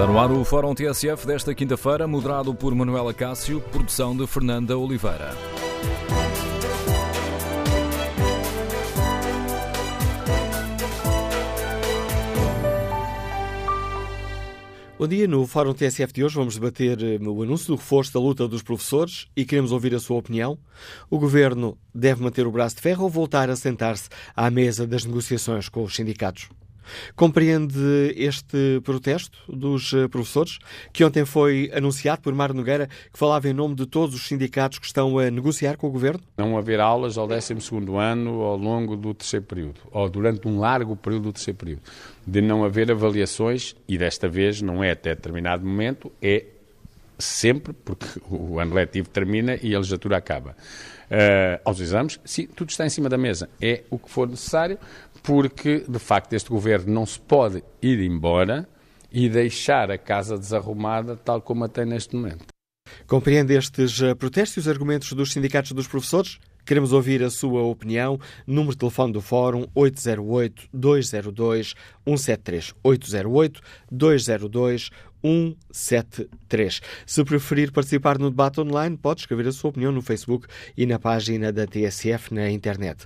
Está no ar o Fórum TSF desta quinta-feira, moderado por Manuela Cássio, produção de Fernanda Oliveira. Bom dia, no Fórum TSF de hoje vamos debater eh, o anúncio do reforço da luta dos professores e queremos ouvir a sua opinião. O Governo deve manter o braço de ferro ou voltar a sentar-se à mesa das negociações com os sindicatos? Compreende este protesto dos eh, professores, que ontem foi anunciado por Mário Nogueira, que falava em nome de todos os sindicatos que estão a negociar com o Governo? Não haver aulas ao 12 ano ao longo do terceiro período, ou durante um largo período do terceiro período. De não haver avaliações, e desta vez não é até determinado momento, é sempre, porque o ano letivo termina e a legislatura acaba. Uh, aos exames, sim, tudo está em cima da mesa. É o que for necessário porque, de facto, este governo não se pode ir embora e deixar a casa desarrumada tal como a tem neste momento. Compreende estes eh, protestos e os argumentos dos sindicatos dos professores? Queremos ouvir a sua opinião. Número de telefone do Fórum 808-202-173. 808-202-173. Se preferir participar no debate online, pode escrever a sua opinião no Facebook e na página da TSF na internet.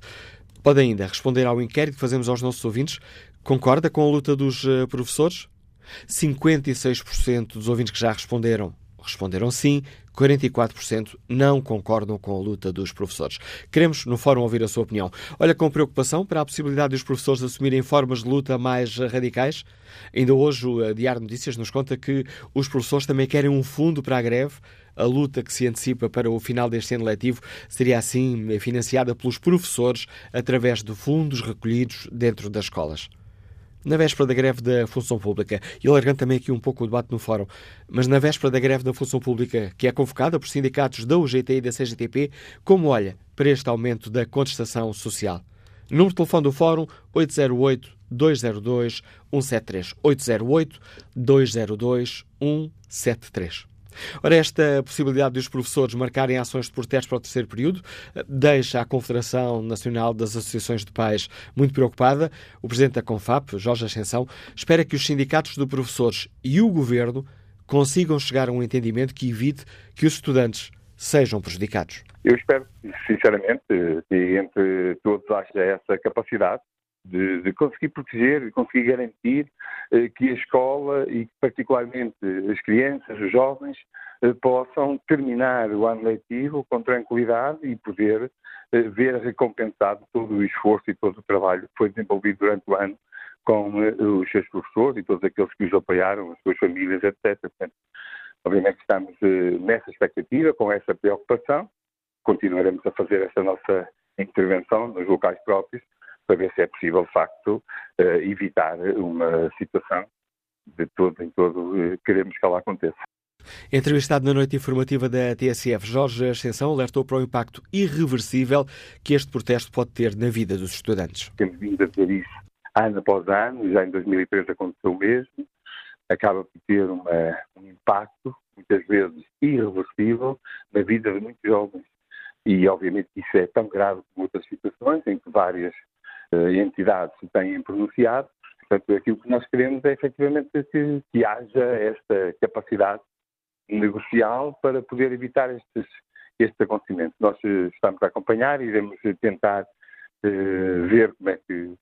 Pode ainda responder ao inquérito que fazemos aos nossos ouvintes. Concorda com a luta dos uh, professores? 56% dos ouvintes que já responderam responderam sim, 44% não concordam com a luta dos professores. Queremos, no fórum, ouvir a sua opinião. Olha com preocupação para a possibilidade dos professores assumirem formas de luta mais radicais? Ainda hoje o eh, Diário Notícias nos conta que os professores também querem um fundo para a greve a luta que se antecipa para o final deste ano letivo seria assim financiada pelos professores através de fundos recolhidos dentro das escolas. Na véspera da greve da função pública, e alargando também aqui um pouco o debate no fórum, mas na véspera da greve da função pública, que é convocada por sindicatos da UGT e da CGTP, como olha para este aumento da contestação social? Número de telefone do Fórum 808-202-173. 808-202-173. Ora, esta possibilidade dos professores marcarem ações de protesto para o terceiro período eh, deixa a Confederação Nacional das Associações de Pais muito preocupada. O presidente da CONFAP, Jorge Ascensão, espera que os sindicatos de professores e o governo consigam chegar a um entendimento que evite que os estudantes sejam prejudicados. Eu espero, sinceramente, que entre todos haja essa capacidade de, de, conseguir proteger, de conseguir garantir eh, que a escola e particularmente as crianças, os jovens, eh, possam terminar o ano letivo com tranquilidade e poder eh, ver recompensado todo o esforço e todo o trabalho que foi desenvolvido durante o ano com os seus professores e todos aqueles que os apoiaram, as suas famílias, etc. Portanto, obviamente estamos nessa expectativa, com essa preocupação, continuaremos a fazer essa nossa intervenção nos locais próprios, para ver se é possível, de facto, eh, evitar uma situação de todo em todo eh, queremos que ela aconteça. Entrevistado na noite informativa da TSF, Jorge Ascensão alertou para o impacto irreversível que este protesto pode ter na vida dos estudantes. Temos vindo a dizer isso ano após ano, já em 2013 aconteceu o mesmo, acaba por ter uma, um impacto, muitas vezes irreversível, na vida de muitos jovens. E, obviamente, isso é tão grave como outras situações, em que várias entidades se têm pronunciado. Portanto, aquilo que nós queremos é efetivamente que, que haja esta capacidade negocial para poder evitar estes, estes acontecimentos. Nós uh, estamos a acompanhar e iremos tentar uh, ver como é que,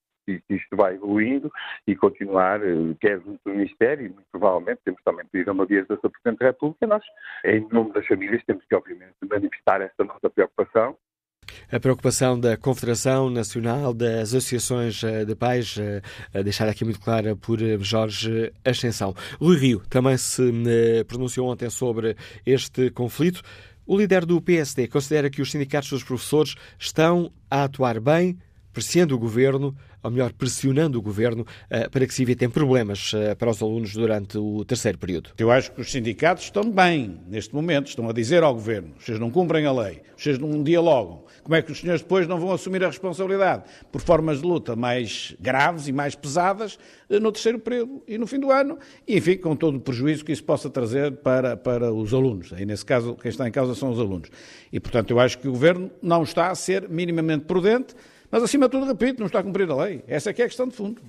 isto vai evoluindo e continuar, quer junto do Ministério, e muito provavelmente temos também pedido a uma via do Sr. Presidente da República, nós, em nome das famílias, temos que, obviamente, manifestar esta nossa preocupação a preocupação da Confederação Nacional das Associações eh, de Pais, eh, a deixar aqui muito clara por eh, Jorge Ascensão. Rui Rio também se pronunciou ontem sobre este conflito. O líder do PSD considera que os sindicatos dos professores estão a atuar bem, pressionando o governo, ou melhor, pressionando o governo para que se evitem problemas para os alunos durante o terceiro período. Eu acho que os sindicatos estão bem neste momento, estão a dizer ao governo: vocês não cumprem a lei, vocês não dialogam, como é que os senhores depois não vão assumir a responsabilidade por formas de luta mais graves e mais pesadas eh, no terceiro período e no fim do ano, e enfim, com todo o prejuízo que isso possa trazer para, para os alunos. Aí, nesse caso, quem está em causa são os alunos. E, portanto, eu acho que o Governo não está a ser minimamente prudente, mas, acima de tudo, repito, não está a cumprir a lei. Essa é que é a questão de fundo.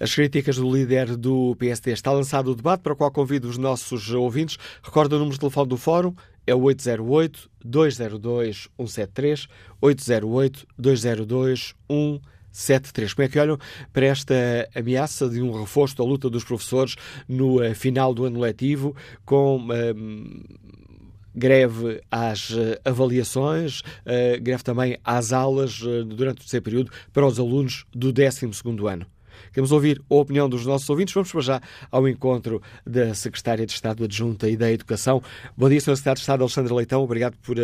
As críticas do líder do PSD. Está lançado o debate para o qual convido os nossos ouvintes. Recorda o número de telefone do Fórum, é o 808-202-173, 808-202-173. Como é que olham para esta ameaça de um reforço da luta dos professores no uh, final do ano letivo, com uh, greve às uh, avaliações, greve também às aulas durante o terceiro período para os alunos do 12 ano? Queremos ouvir a opinião dos nossos ouvintes. Vamos para já ao encontro da Secretária de Estado Adjunta e da Educação. Bom dia, Sr. Secretário de Estado Alexandre Leitão. Obrigado por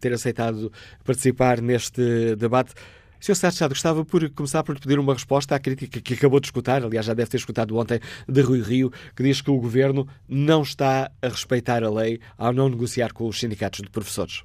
ter aceitado participar neste debate. Sr. Estado, gostava por começar por pedir uma resposta à crítica que acabou de escutar, aliás, já deve ter escutado ontem, de Rui Rio, que diz que o Governo não está a respeitar a lei ao não negociar com os sindicatos de professores.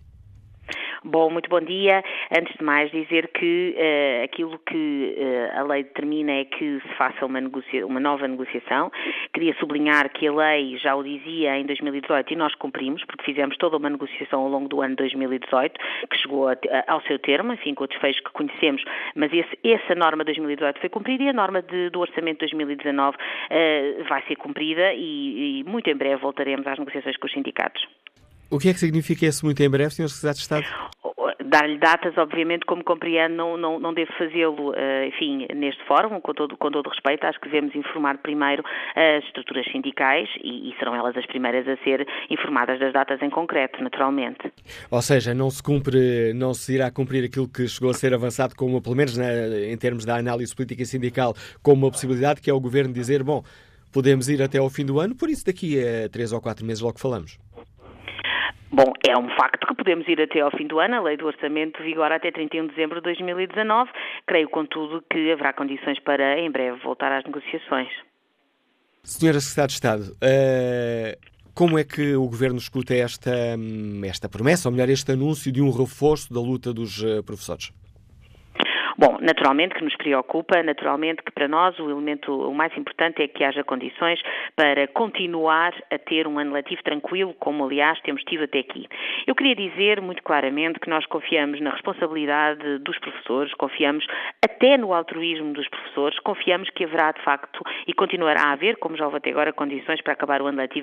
Bom, muito bom dia. Antes de mais, dizer que uh, aquilo que uh, a lei determina é que se faça uma, negocia uma nova negociação. Queria sublinhar que a lei já o dizia em 2018 e nós cumprimos, porque fizemos toda uma negociação ao longo do ano 2018, que chegou a, a, ao seu termo, enfim, com o desfecho que conhecemos, mas esse, essa norma de 2018 foi cumprida e a norma de, do Orçamento de 2019 uh, eh, vai ser cumprida e, e muito em breve voltaremos às negociações com os sindicatos. O que é que significa esse muito em breve, Sr. Secretário de Estado? Dar-lhe datas, obviamente, como compreendo, não, não, não devo fazê-lo, uh, enfim, neste fórum, com todo, com todo respeito. Acho que devemos informar primeiro as estruturas sindicais e, e, serão elas as primeiras a ser informadas das datas em concreto, naturalmente. Ou seja, não se cumpre, não se irá cumprir aquilo que chegou a ser avançado como, pelo menos né, em termos da análise política e sindical, como uma possibilidade, que é o Governo dizer, bom, podemos ir até ao fim do ano, por isso daqui a três ou quatro meses logo falamos. Bom, é um facto que podemos ir até ao fim do ano, a lei do orçamento vigora até 31 de dezembro de 2019. Creio, contudo, que haverá condições para, em breve, voltar às negociações. Senhora Secretária de Estado, uh, como é que o Governo escuta esta, hum, esta promessa, ou melhor, este anúncio de um reforço da luta dos uh, professores? Bom, naturalmente que nos preocupa, naturalmente que para nós o elemento o mais importante é que haja condições para continuar a ter um ano letivo tranquilo, como aliás temos tido até aqui. Eu queria dizer muito claramente que nós confiamos na responsabilidade dos professores, confiamos até no altruísmo dos professores, confiamos que haverá de facto e continuará a haver, como já houve até agora, condições para acabar o ano letivo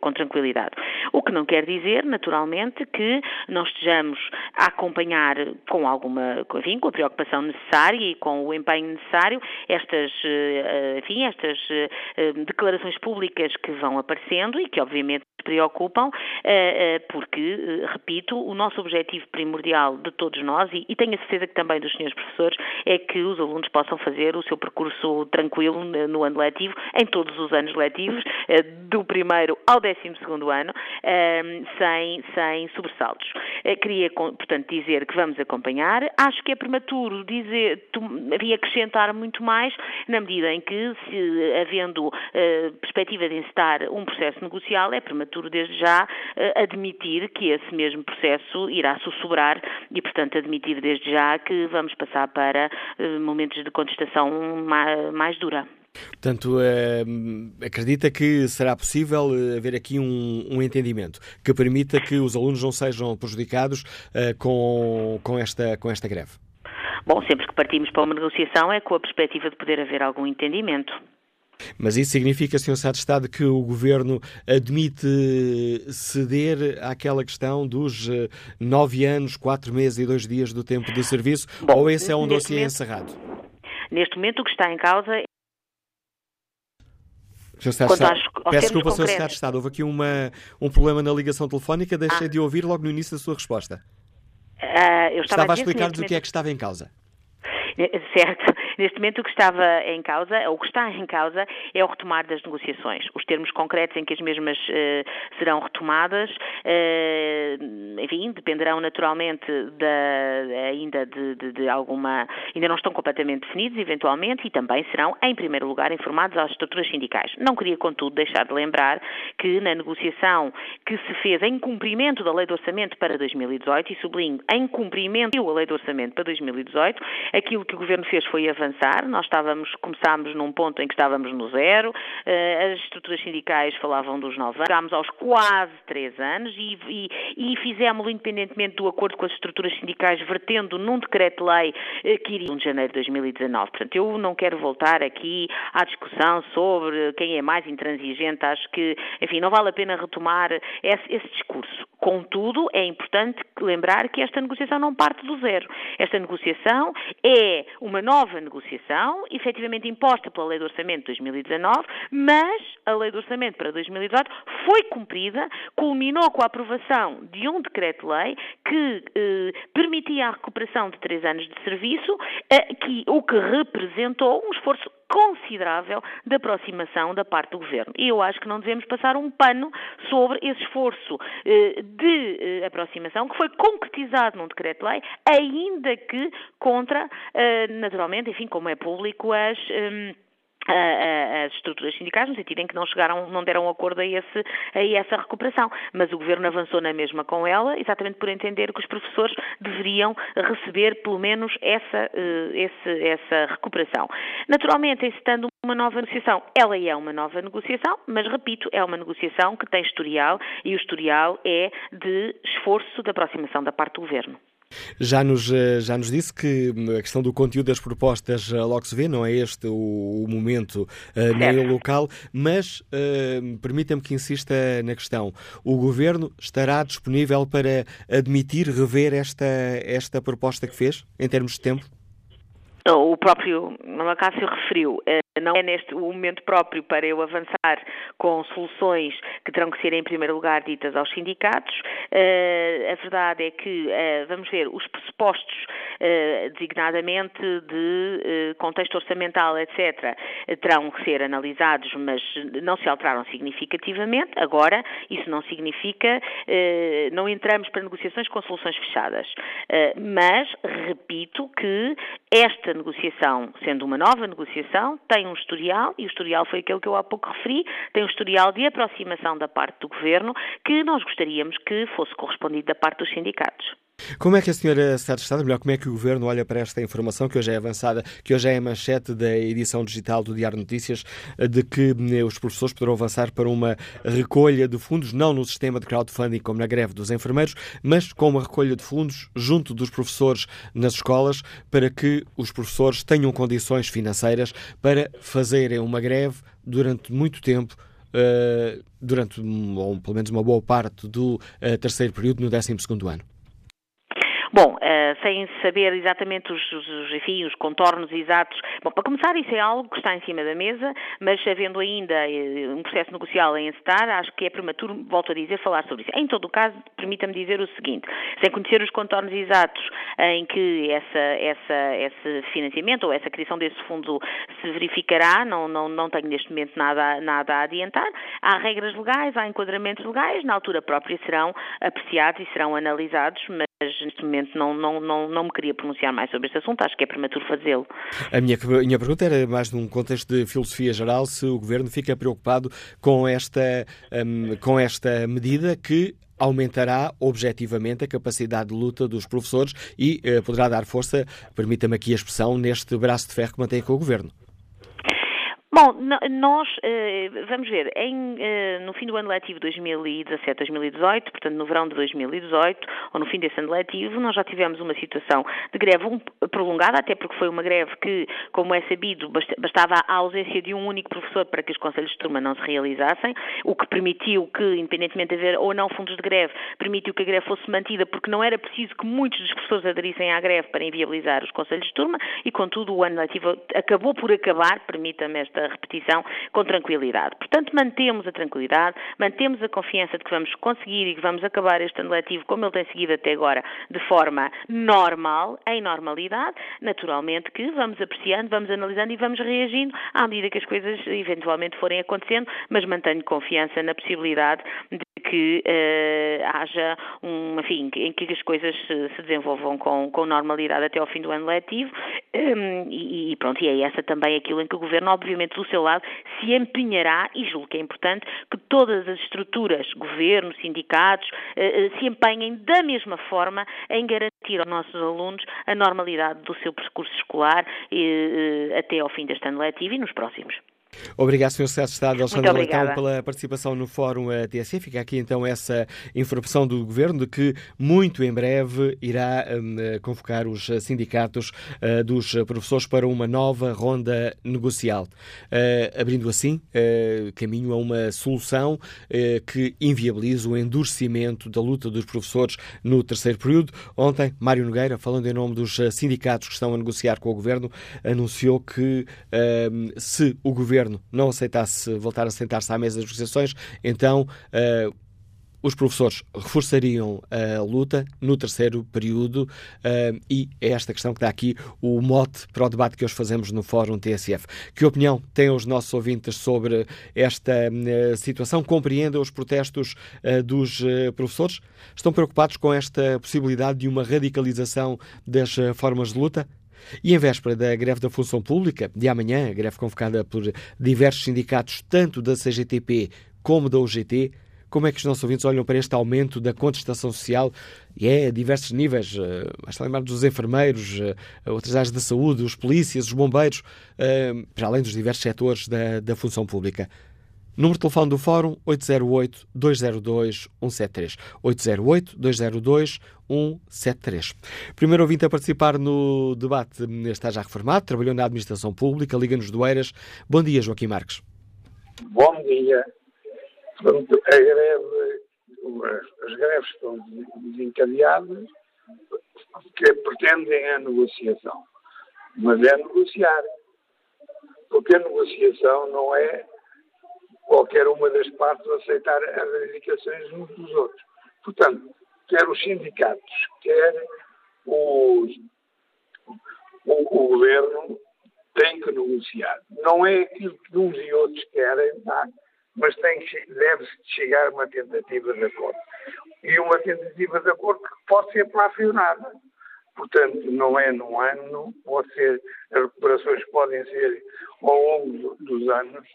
com tranquilidade. O que não quer dizer, naturalmente, que não estejamos a acompanhar com alguma, enfim, com a preocupação necessária e com o empenho necessário estas, eh, enfim, estas eh, declarações públicas que vão aparecendo e que obviamente preocupam, eh, porque, repito, o nosso objetivo primordial de todos nós, e tenho a certeza que também dos senhores professores, é que os alunos possam fazer o seu percurso tranquilo no ano letivo, em todos os anos letivos, do primeiro ao décimo segundo ano, sem, sem sobressaltos. Queria, portanto, dizer que vamos acompanhar. Acho que é prematuro dizer, havia acrescentar muito mais, na medida em que, se, havendo uh, perspectiva de encetar um processo negocial, é prematuro desde já uh, admitir que esse mesmo processo irá sussurrar e, portanto, admitir desde já que vamos passar para uh, momentos de contestação mais, mais dura. Portanto, acredita que será possível haver aqui um, um, entendimento que permita que os alunos não sejam prejudicados com, com, esta, com esta greve? Bom, sempre que partimos para uma negociação é com a perspectiva de poder haver algum entendimento. Mas isso significa, Sr. Secretário de Estado, que o Governo admite ceder àquela questão dos eh, nove anos, quatro meses e dois dias do tempo de serviço, Bom, ou esse é um dossiê momento, encerrado? Neste momento o que está em causa é Sr. Estado, peço desculpa, Sr. Secretário de Estado, houve aqui uma, um problema na ligação telefónica, deixei ah. de ouvir logo no início da sua resposta. Uh, eu estava, estava a explicar-nos o que é que estava em causa. Certo. Neste momento o que estava em causa, ou o que está em causa, é o retomar das negociações. Os termos concretos em que as mesmas uh, serão retomadas, uh, enfim, dependerão naturalmente da, ainda de, de, de, alguma, ainda não estão completamente definidos, eventualmente, e também serão, em primeiro lugar, informados às estruturas sindicais. Não queria, contudo, deixar de lembrar que na negociação que se fez em cumprimento da Lei do Orçamento para 2018, e sublinho, em cumprimento da Lei do Orçamento para 2018, aquilo que o Governo fez foi avançar avançar. Nós estávamos, começámos num ponto em que estávamos no zero, uh, as estruturas sindicais falavam dos nove anos, chegámos aos quase três anos e, e, e fizemos-lo independentemente do acordo com as estruturas sindicais, vertendo num decreto-lei uh, que iria em janeiro de 2019. Portanto, eu não quero voltar aqui à discussão sobre quem é mais intransigente. Acho que, enfim, não vale a pena retomar esse, esse discurso. Contudo, é importante lembrar que esta negociação não parte do zero. Esta negociação é uma nova negociação, efetivamente imposta pela Lei do Orçamento de 2019, mas a Lei do Orçamento para 2018 foi cumprida, culminou com a aprovação de um decreto-lei que eh, permitia a recuperação de três anos de serviço, eh, que, o que representou um esforço considerável de aproximação da parte do Governo. E eu acho que não devemos passar um pano sobre esse esforço eh, de eh, aproximação que foi concretizado num decreto-lei, ainda que contra, eh, naturalmente, enfim, como é público, as as estruturas sindicais, no sentido em que não chegaram, não deram acordo a, esse, a essa recuperação. Mas o Governo avançou na mesma com ela, exatamente por entender que os professores deveriam receber pelo menos essa, eh, esse, essa recuperação. Naturalmente, estando uma nova negociação, ela é uma nova negociação, mas repito, é uma negociação que tem historial e o historial é de esforço de aproximação da parte do Governo. Já nos, eh, já nos disse que hum, a questão do conteúdo das propostas eh, logo se vê, não é este o, o momento uh, nem o local, mas uh, permita-me que insista na questão. O Governo estará disponível para admitir, rever esta, esta proposta que fez, em termos de tempo? O próprio Macácio referiu, não é neste o momento próprio para eu avançar com soluções que terão que ser, em primeiro lugar, ditas aos sindicatos. Uh, a verdade é que, uh, vamos ver, os pressupostos, uh, designadamente de contexto orçamental, etc., terão que ser analisados, mas não se alteraram significativamente. Agora, isso não significa, não entramos para negociações com soluções fechadas. mas, repito que esta negociação, sendo uma nova negociação, tem um historial, e o historial foi aquele que eu há pouco referi, tem um historial de aproximação da parte do Governo que nós gostaríamos que fosse correspondido da parte dos sindicatos. Como é que a senhora está de Estado, melhor, como é que o Governo olha para esta informação que hoje é avançada, que hoje é a manchete da edição digital do Diário Notícias, de que eh, os professores poderão avançar para uma recolha de fundos, não no sistema de crowdfunding como na greve dos enfermeiros, mas com uma recolha de fundos junto dos professores nas escolas, para que os professores tenham condições financeiras para fazerem uma greve durante muito tempo Uh, durante, ou pelo menos uma boa parte do uh, terceiro período no 12 ano. Bom, uh, sem saber exatamente os, os, enfim, os contornos exatos. Bom, para começar, isso é algo que está em cima da mesa, mas havendo ainda uh, um processo negocial a encetar, acho que é prematuro, volto a dizer, falar sobre isso. Em todo o caso, permita-me dizer o seguinte: sem conhecer os contornos exatos em que essa, essa, esse financiamento ou essa criação desse fundo se verificará, não, não, não tenho neste momento nada, nada a adiantar. Há regras legais, há enquadramentos legais, na altura própria serão apreciados e serão analisados, mas neste momento não, não, não, não me queria pronunciar mais sobre este assunto, acho que é prematuro fazê-lo. A minha, a minha pergunta era mais num contexto de filosofia geral, se o Governo fica preocupado com esta, um, com esta medida que aumentará objetivamente a capacidade de luta dos professores e uh, poderá dar força, permita-me aqui a expressão, neste braço de ferro que mantém com o Governo. Bom, nós, eh, vamos ver, em, eh, no fim do ano letivo 2017-2018, portanto no verão de 2018, ou no fim desse ano letivo, nós já tivemos uma situação de greve prolongada, até porque foi uma greve que, como é sabido, bastava a ausência de um único professor para que os conselhos de turma não se realizassem, o que permitiu que, independentemente de haver ou não fundos de greve, permitiu que a greve fosse mantida, porque não era preciso que muitos dos professores aderissem à greve para inviabilizar os conselhos de turma, e contudo o ano letivo acabou por acabar, permita-me esta repetição com tranquilidade. Portanto, mantemos a tranquilidade, mantemos a confiança de que vamos conseguir e que vamos acabar este ano letivo como ele tem seguido até agora, de forma normal, em normalidade, naturalmente que vamos apreciando, vamos analisando e vamos reagindo à medida que as coisas eventualmente forem acontecendo, mas mantenho confiança na possibilidade de que uh, haja um, enfim, em que as coisas se, se desenvolvam com, com, normalidade até ao fim do ano letivo um, e, e, pronto, e é essa também aquilo em que o Governo, obviamente, do seu lado, se empenhará, e julgo que é importante, que todas as estruturas, Governo, sindicatos, uh, se empenhem da mesma forma em garantir aos nossos alunos a normalidade do seu percurso escolar uh, até ao fim deste ano letivo e nos próximos. Obrigado, Sr. Secretário de Estado Alexandre Leitão, pela participação no Fórum TSE. Fica aqui então essa informação do Governo de que muito em breve irá um, convocar os sindicatos uh, dos professores para uma nova ronda negocial, uh, abrindo assim uh, caminho a uma solução que inviabilize o endurecimento da luta dos professores no terceiro período. Ontem, Mário Nogueira, falando em nome dos sindicatos que estão a negociar com o Governo, anunciou que se o Governo governo não aceitasse voltar a sentar-se à mesa das negociações, então uh, os professores reforçariam a luta no terceiro período uh, e é esta questão que dá aqui o mote para o debate que hoje fazemos no Fórum TSF. Que opinião têm os nossos ouvintes sobre esta uh, situação? Compreendem os protestos uh, dos professores? Estão preocupados com esta possibilidade de uma radicalização das formas de luta? E em véspera da greve da função pública, de amanhã, greve convocada por diversos sindicatos, tanto da CGTP como da UGT, como é que os nossos ouvintes olham para este aumento da contestação social? E é a diversos níveis, uh, basta lembrar dos enfermeiros, uh, outras áreas da saúde, os polícias, os bombeiros, uh, para além dos diversos setores da, da função pública. Número de telefone do Fórum 808-202-173. 808-202-173. Primeiro ouvinte a participar no debate está já reformado, trabalhou na Administração Pública, Liga-nos do Eiras. Bom dia, Joaquim Marques. Bom dia. Portanto, a greve, as greves estão desencadeadas que pretendem a negociação. Mas é negociar. Porque a negociação não é qualquer uma das partes aceitar as reivindicações uns dos outros. Portanto, quer os sindicatos, quer os, o, o governo, tem que negociar. Não é aquilo que uns e outros querem, tá? mas deve-se chegar a uma tentativa de acordo. E uma tentativa de acordo que pode ser plafonada. Portanto, não é num ano, pode ser, as recuperações podem ser ao longo dos anos,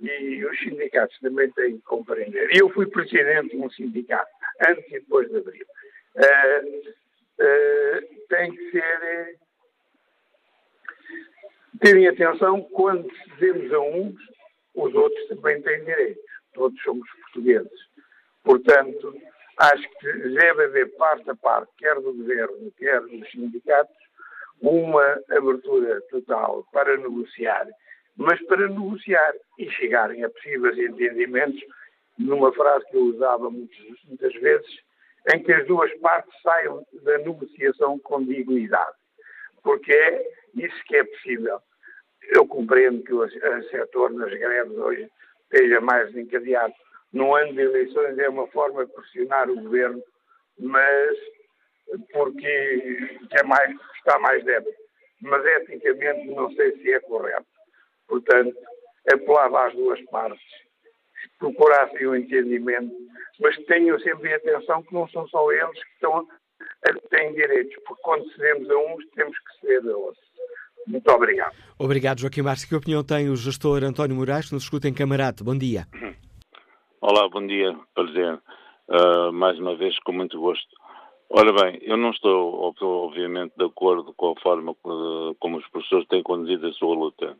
e os sindicatos também têm que compreender. Eu fui presidente de um sindicato, antes e depois de abril. Uh, uh, tem que ser. terem atenção quando cedemos a uns, os outros também têm direito. Todos somos portugueses. Portanto, acho que deve haver parte a parte, quer do governo, quer dos sindicatos, uma abertura total para negociar mas para negociar e chegarem a possíveis entendimentos, numa frase que eu usava muitas, muitas vezes, em que as duas partes saiam da negociação com dignidade. Porque é isso que é possível. Eu compreendo que o, setor nas greves hoje esteja mais encadeado. No ano de eleições é uma forma de pressionar o governo, mas porque é mais, está mais débil. Mas eticamente não sei se é correto. Portanto, apelava às duas partes, procurassem o entendimento, mas tenham sempre atenção que não são só eles que estão a, que têm direitos, porque quando cedemos a uns, temos que ceder a outros. Muito obrigado. Obrigado, Joaquim Marques. Que opinião tem o gestor António Moraes, que nos escuta em Camarate? Bom dia. Olá, bom dia, Presidente. Uh, mais uma vez, com muito gosto. Ora bem, eu não estou, obviamente, de acordo com a forma como os professores têm conduzido a sua luta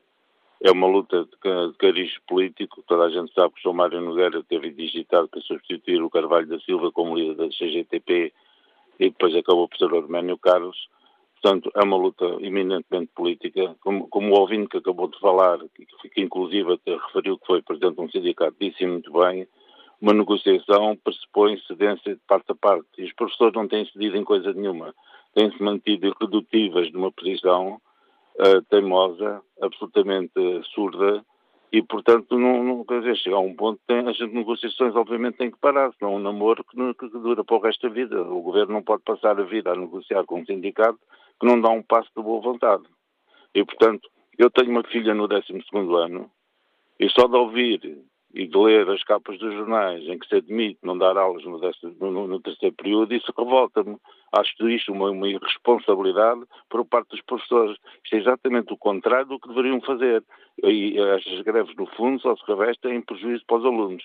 é uma luta de cariz político. Toda a gente sabe que o João Mário Nogueira teve digitado para substituir o Carvalho da Silva como líder da CGTP e depois acabou por ser o Arménio Carlos. Portanto, é uma luta eminentemente política. Como, como o ouvinte que acabou de falar, que, que inclusive até referiu que foi presidente de um sindicato, disse muito bem, uma negociação pressupõe cedência de parte a parte. E os professores não têm cedido em coisa nenhuma. Têm-se mantido irredutíveis de uma posição teimosa, absolutamente surda, e, portanto, não, não, quer dizer, chega a um ponto que as negociações, obviamente, têm que parar, senão um namoro que, que, dura para o resto da vida. O governo não pode passar a vida a negociar com um sindicato que não dá um passo de boa vontade. E, portanto, eu tenho uma filha no 12 ano e só de ouvir e de ler as capas dos jornais em que se admite não dar aulas no, no, no terceiro período, isso revolta-me. Acho isto uma, uma irresponsabilidade por parte dos professores. Isto é exatamente o contrário do que deveriam fazer. E estas greves, no fundo, só se revestem em prejuízo para os alunos.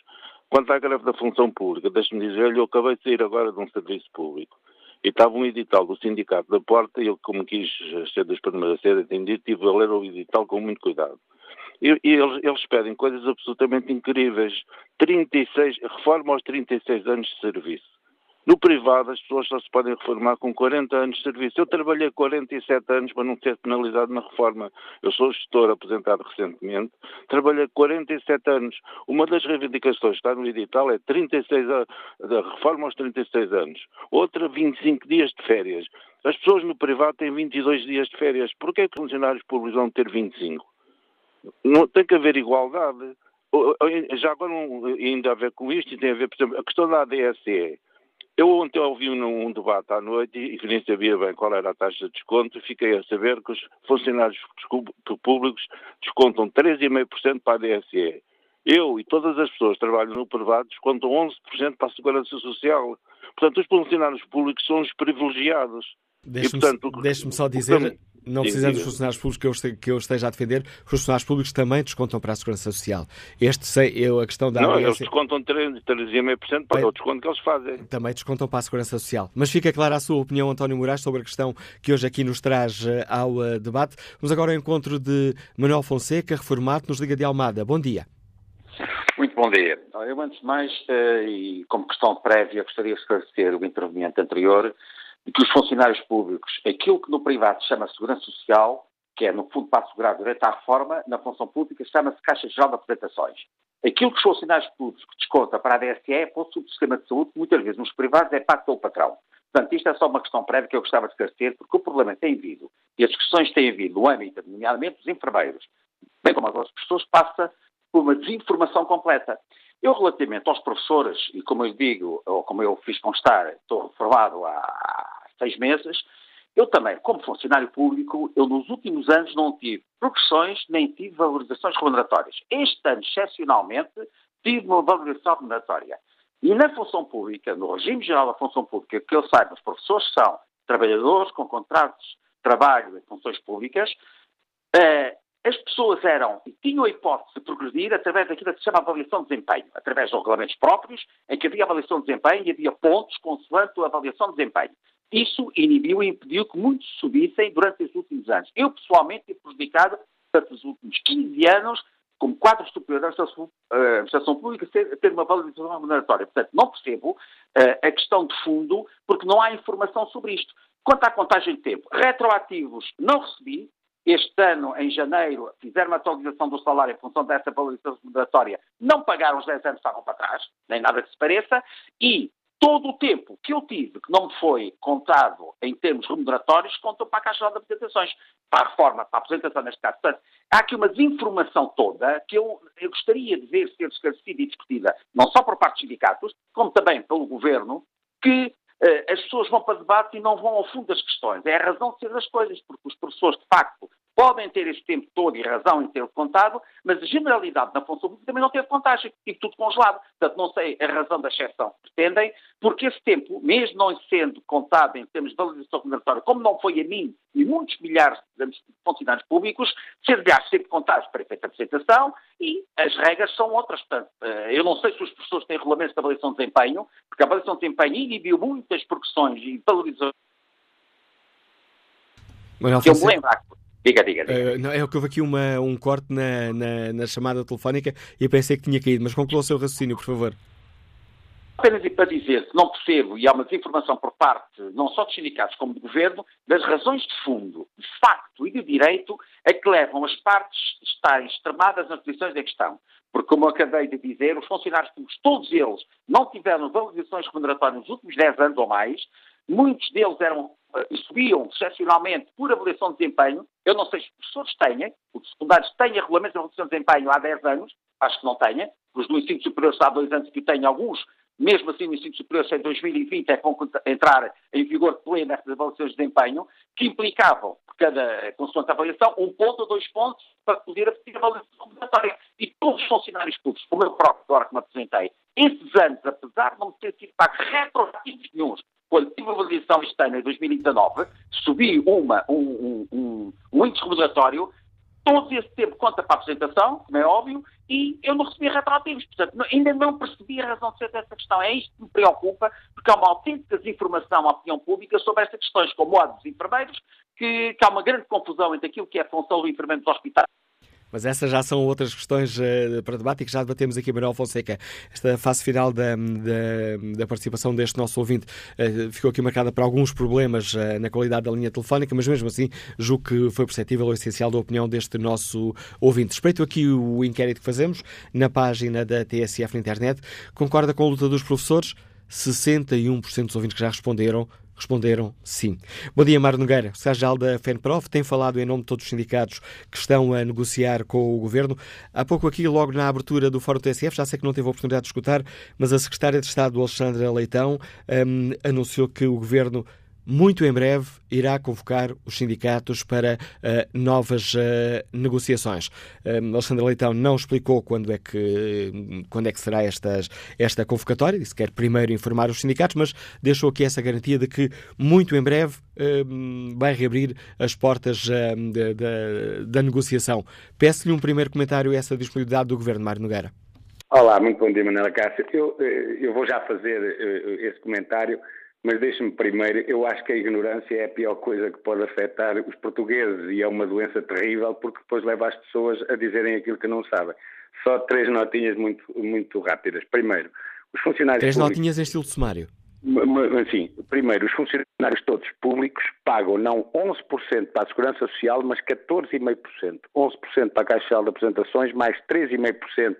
Quanto à greve da função pública, deixe-me dizer-lhe, eu acabei de sair agora de um serviço público. E estava um edital do Sindicato da Porta, e eu, como quis ser dos primeiros a ser atendido, tive a ler o edital com muito cuidado. E, e eles, eles, pedem coisas absolutamente incríveis. 36, reforma aos 36 anos de serviço. No privado, as pessoas só se podem reformar com 40 anos de serviço. Eu trabalhei 47 anos para não ser penalizado na reforma. Eu sou gestor aposentado recentemente. Trabalhei 47 anos. Uma das reivindicações que está no edital é 36 a, reforma aos 36 anos. Outra, 25 dias de férias. As pessoas no privado têm 22 dias de férias. Por que é que funcionários públicos vão ter 25? Não, tem que haver igualdade. Já agora, ainda a ver com isto, tem a ver, por exemplo, a questão da ADSE. Eu ontem ouvi um, um debate à noite e, e nem sabia bem qual era a taxa de desconto e fiquei a saber que os funcionários públicos descontam 13,5% para a ADSE. Eu e todas as pessoas que trabalham no privado descontam 11% para a Segurança Social. Portanto, os funcionários públicos são os privilegiados. Deixe-me só dizer, não precisando dos funcionários públicos que eu, esteja, que eu esteja a defender, os funcionários públicos também descontam para a Segurança Social. Este sei, eu, a questão da Não, ABS... eles descontam 3,5% para o desconto que eles fazem. Também descontam para a Segurança Social. Mas fica clara a sua opinião, António Moraes, sobre a questão que hoje aqui nos traz uh, ao uh, debate. Vamos agora ao encontro de Manuel Fonseca, reformado, nos Liga de Almada. Bom dia. Muito bom dia. Eu, antes de mais, uh, e como questão prévia, gostaria de esclarecer o interveniente anterior, que os funcionários públicos, aquilo que no privado se chama segurança social, que é no fundo para assegurar direito à reforma, na função pública chama-se Caixa Geral de Apresentações. Aquilo que os funcionários públicos desconta para a DSE é para o sistema de saúde, que muitas vezes nos privados é pago pelo patrão. Portanto, isto é só uma questão prévia que eu gostava de esclarecer, porque o problema tem vindo, e as discussões têm vindo no âmbito, nomeadamente dos enfermeiros, bem como as outras pessoas, passa por uma desinformação completa. Eu, relativamente aos professores, e como eu digo, ou como eu fiz constar, estou reformado há seis meses, eu também, como funcionário público, eu nos últimos anos não tive progressões nem tive valorizações remuneratórias. Este ano, excepcionalmente, tive uma valorização remuneratória. E na função pública, no regime geral da função pública, que eu saiba, os professores são trabalhadores com contratos de trabalho em funções públicas, eh, as pessoas eram e tinham a hipótese de progredir através daquilo que se chama avaliação de desempenho, através de regulamentos próprios, em que havia avaliação de desempenho e havia pontos consoante a avaliação de desempenho. Isso inibiu e impediu que muitos subissem durante os últimos anos. Eu, pessoalmente, fui prejudicado durante os últimos 15 anos, como quadro superior da administração, pública, ter uma valorização remuneratória. Portanto, não percebo uh, a questão de fundo, porque não há informação sobre isto. Quanto à contagem de tempo, retroativos não recebi, este ano, em janeiro, fizeram uma atualização do salário em função dessa valorização remuneratória, não pagaram os 10 anos que estavam para trás, nem nada que se pareça, e todo o tempo que eu tive, que não me foi contado em termos remuneratórios, contou para a Caixa de Apresentações, para a reforma, para a apresentação neste caso. Portanto, há aqui uma desinformação toda que eu, eu gostaria de ver ser esclarecida e discutida, não só por parte dos sindicatos, como também pelo Governo, que eh, as pessoas vão para debate e não vão ao fundo das questões. É a razão de ser das coisas, porque os professores, de facto, podem ter este tempo todo e razão em ter contado, mas a generalidade na função pública também não teve contagem, tive tudo congelado. Portanto, não sei a razão da exceção que pretendem, porque esse tempo, mesmo não sendo contado em termos de valorização remuneratória, como não foi a mim e muitos milhares de funcionários públicos, ser, aliás, sempre contados para efeito de apresentação e as regras são outras. Portanto, eh, eu não sei se os professores têm regulamentos de avaliação de desempenho, porque a avaliação de desempenho inibiu muitas progressões e valorizações. que eu me lembro, Diga, diga, diga. Uh, não, é que houve aqui uma, um corte na, na, na, chamada telefónica e pensei que tinha caído, mas conclua o seu raciocínio, por favor. Apenas para dizer que não percebo, e há uma desinformação por parte não só dos sindicatos como do governo, das razões de fundo, de facto e de direito, a que levam as partes a estarem extremadas nas posições da questão. Porque, como acabei de dizer, os funcionários públicos, todos eles, não tiveram valorizações remuneratórias nos últimos 10 anos ou mais, muitos deles eram uh, subiam excepcionalmente por avaliação de desempenho. Eu não sei se os professores têm, os secundários têm regulamentos de avaliação de desempenho há 10 anos, acho que não têm. Os do ensino superior há dois anos que têm alguns mesmo assim no ensino superior, em 2020 é para entrar em vigor pleno estas avaliações de desempenho, que implicavam, por cada consoante avaliação, um ponto ou dois pontos para poder a avaliação obrigatória. E todos os funcionários públicos, como eu próprio agora que me apresentei, esses anos, apesar de não ter sido pagos retroativos nenhum, quando tive a avaliação este ano, em 2019, subi uma, um, um, um, um índice regulatório, todo esse tempo conta para a apresentação, como é óbvio, e eu não recebi retroativos. Portanto, ainda não percebi a razão de ser dessa questão. É isto que me preocupa, porque há uma autêntica desinformação à opinião pública sobre estas questões, como a dos enfermeiros, que, que há uma grande confusão entre aquilo que é a função do enfermeiro dos hospitais mas essas já são outras questões uh, para debate e que já debatemos aqui, Manuel Fonseca. Esta fase final da, da, da participação deste nosso ouvinte uh, ficou aqui marcada por alguns problemas uh, na qualidade da linha telefónica, mas mesmo assim julgo que foi perceptível o essencial da opinião deste nosso ouvinte. Respeito aqui o inquérito que fazemos na página da TSF na internet. Concorda com a luta dos professores? 61% dos ouvintes que já responderam Responderam sim. Bom dia, Mário Nogueira, secretário da FENPROF, tem falado em nome de todos os sindicatos que estão a negociar com o Governo. Há pouco aqui, logo na abertura do Fórum TSF, já sei que não teve a oportunidade de escutar, mas a Secretária de Estado, Alexandra Leitão, um, anunciou que o Governo muito em breve irá convocar os sindicatos para uh, novas uh, negociações. Uh, Alexandre Leitão não explicou quando é que, quando é que será estas, esta convocatória, disse que quer primeiro informar os sindicatos, mas deixou aqui essa garantia de que muito em breve vai reabrir as portas da, da negociação. Peço-lhe um primeiro comentário a essa disponibilidade do Governo, Mário Nogueira. Olá, muito bom dia, Manela Cássio. Eu, eu vou já fazer esse comentário mas deixe-me primeiro, eu acho que a ignorância é a pior coisa que pode afetar os portugueses e é uma doença terrível porque depois leva as pessoas a dizerem aquilo que não sabem. Só três notinhas muito, muito rápidas. Primeiro, os funcionários Três públicos... notinhas em estilo sumário. Sim, primeiro, os funcionários todos públicos pagam não 11% para a Segurança Social, mas 14,5%. 11% para a Caixa Social de Apresentações, mais 3,5%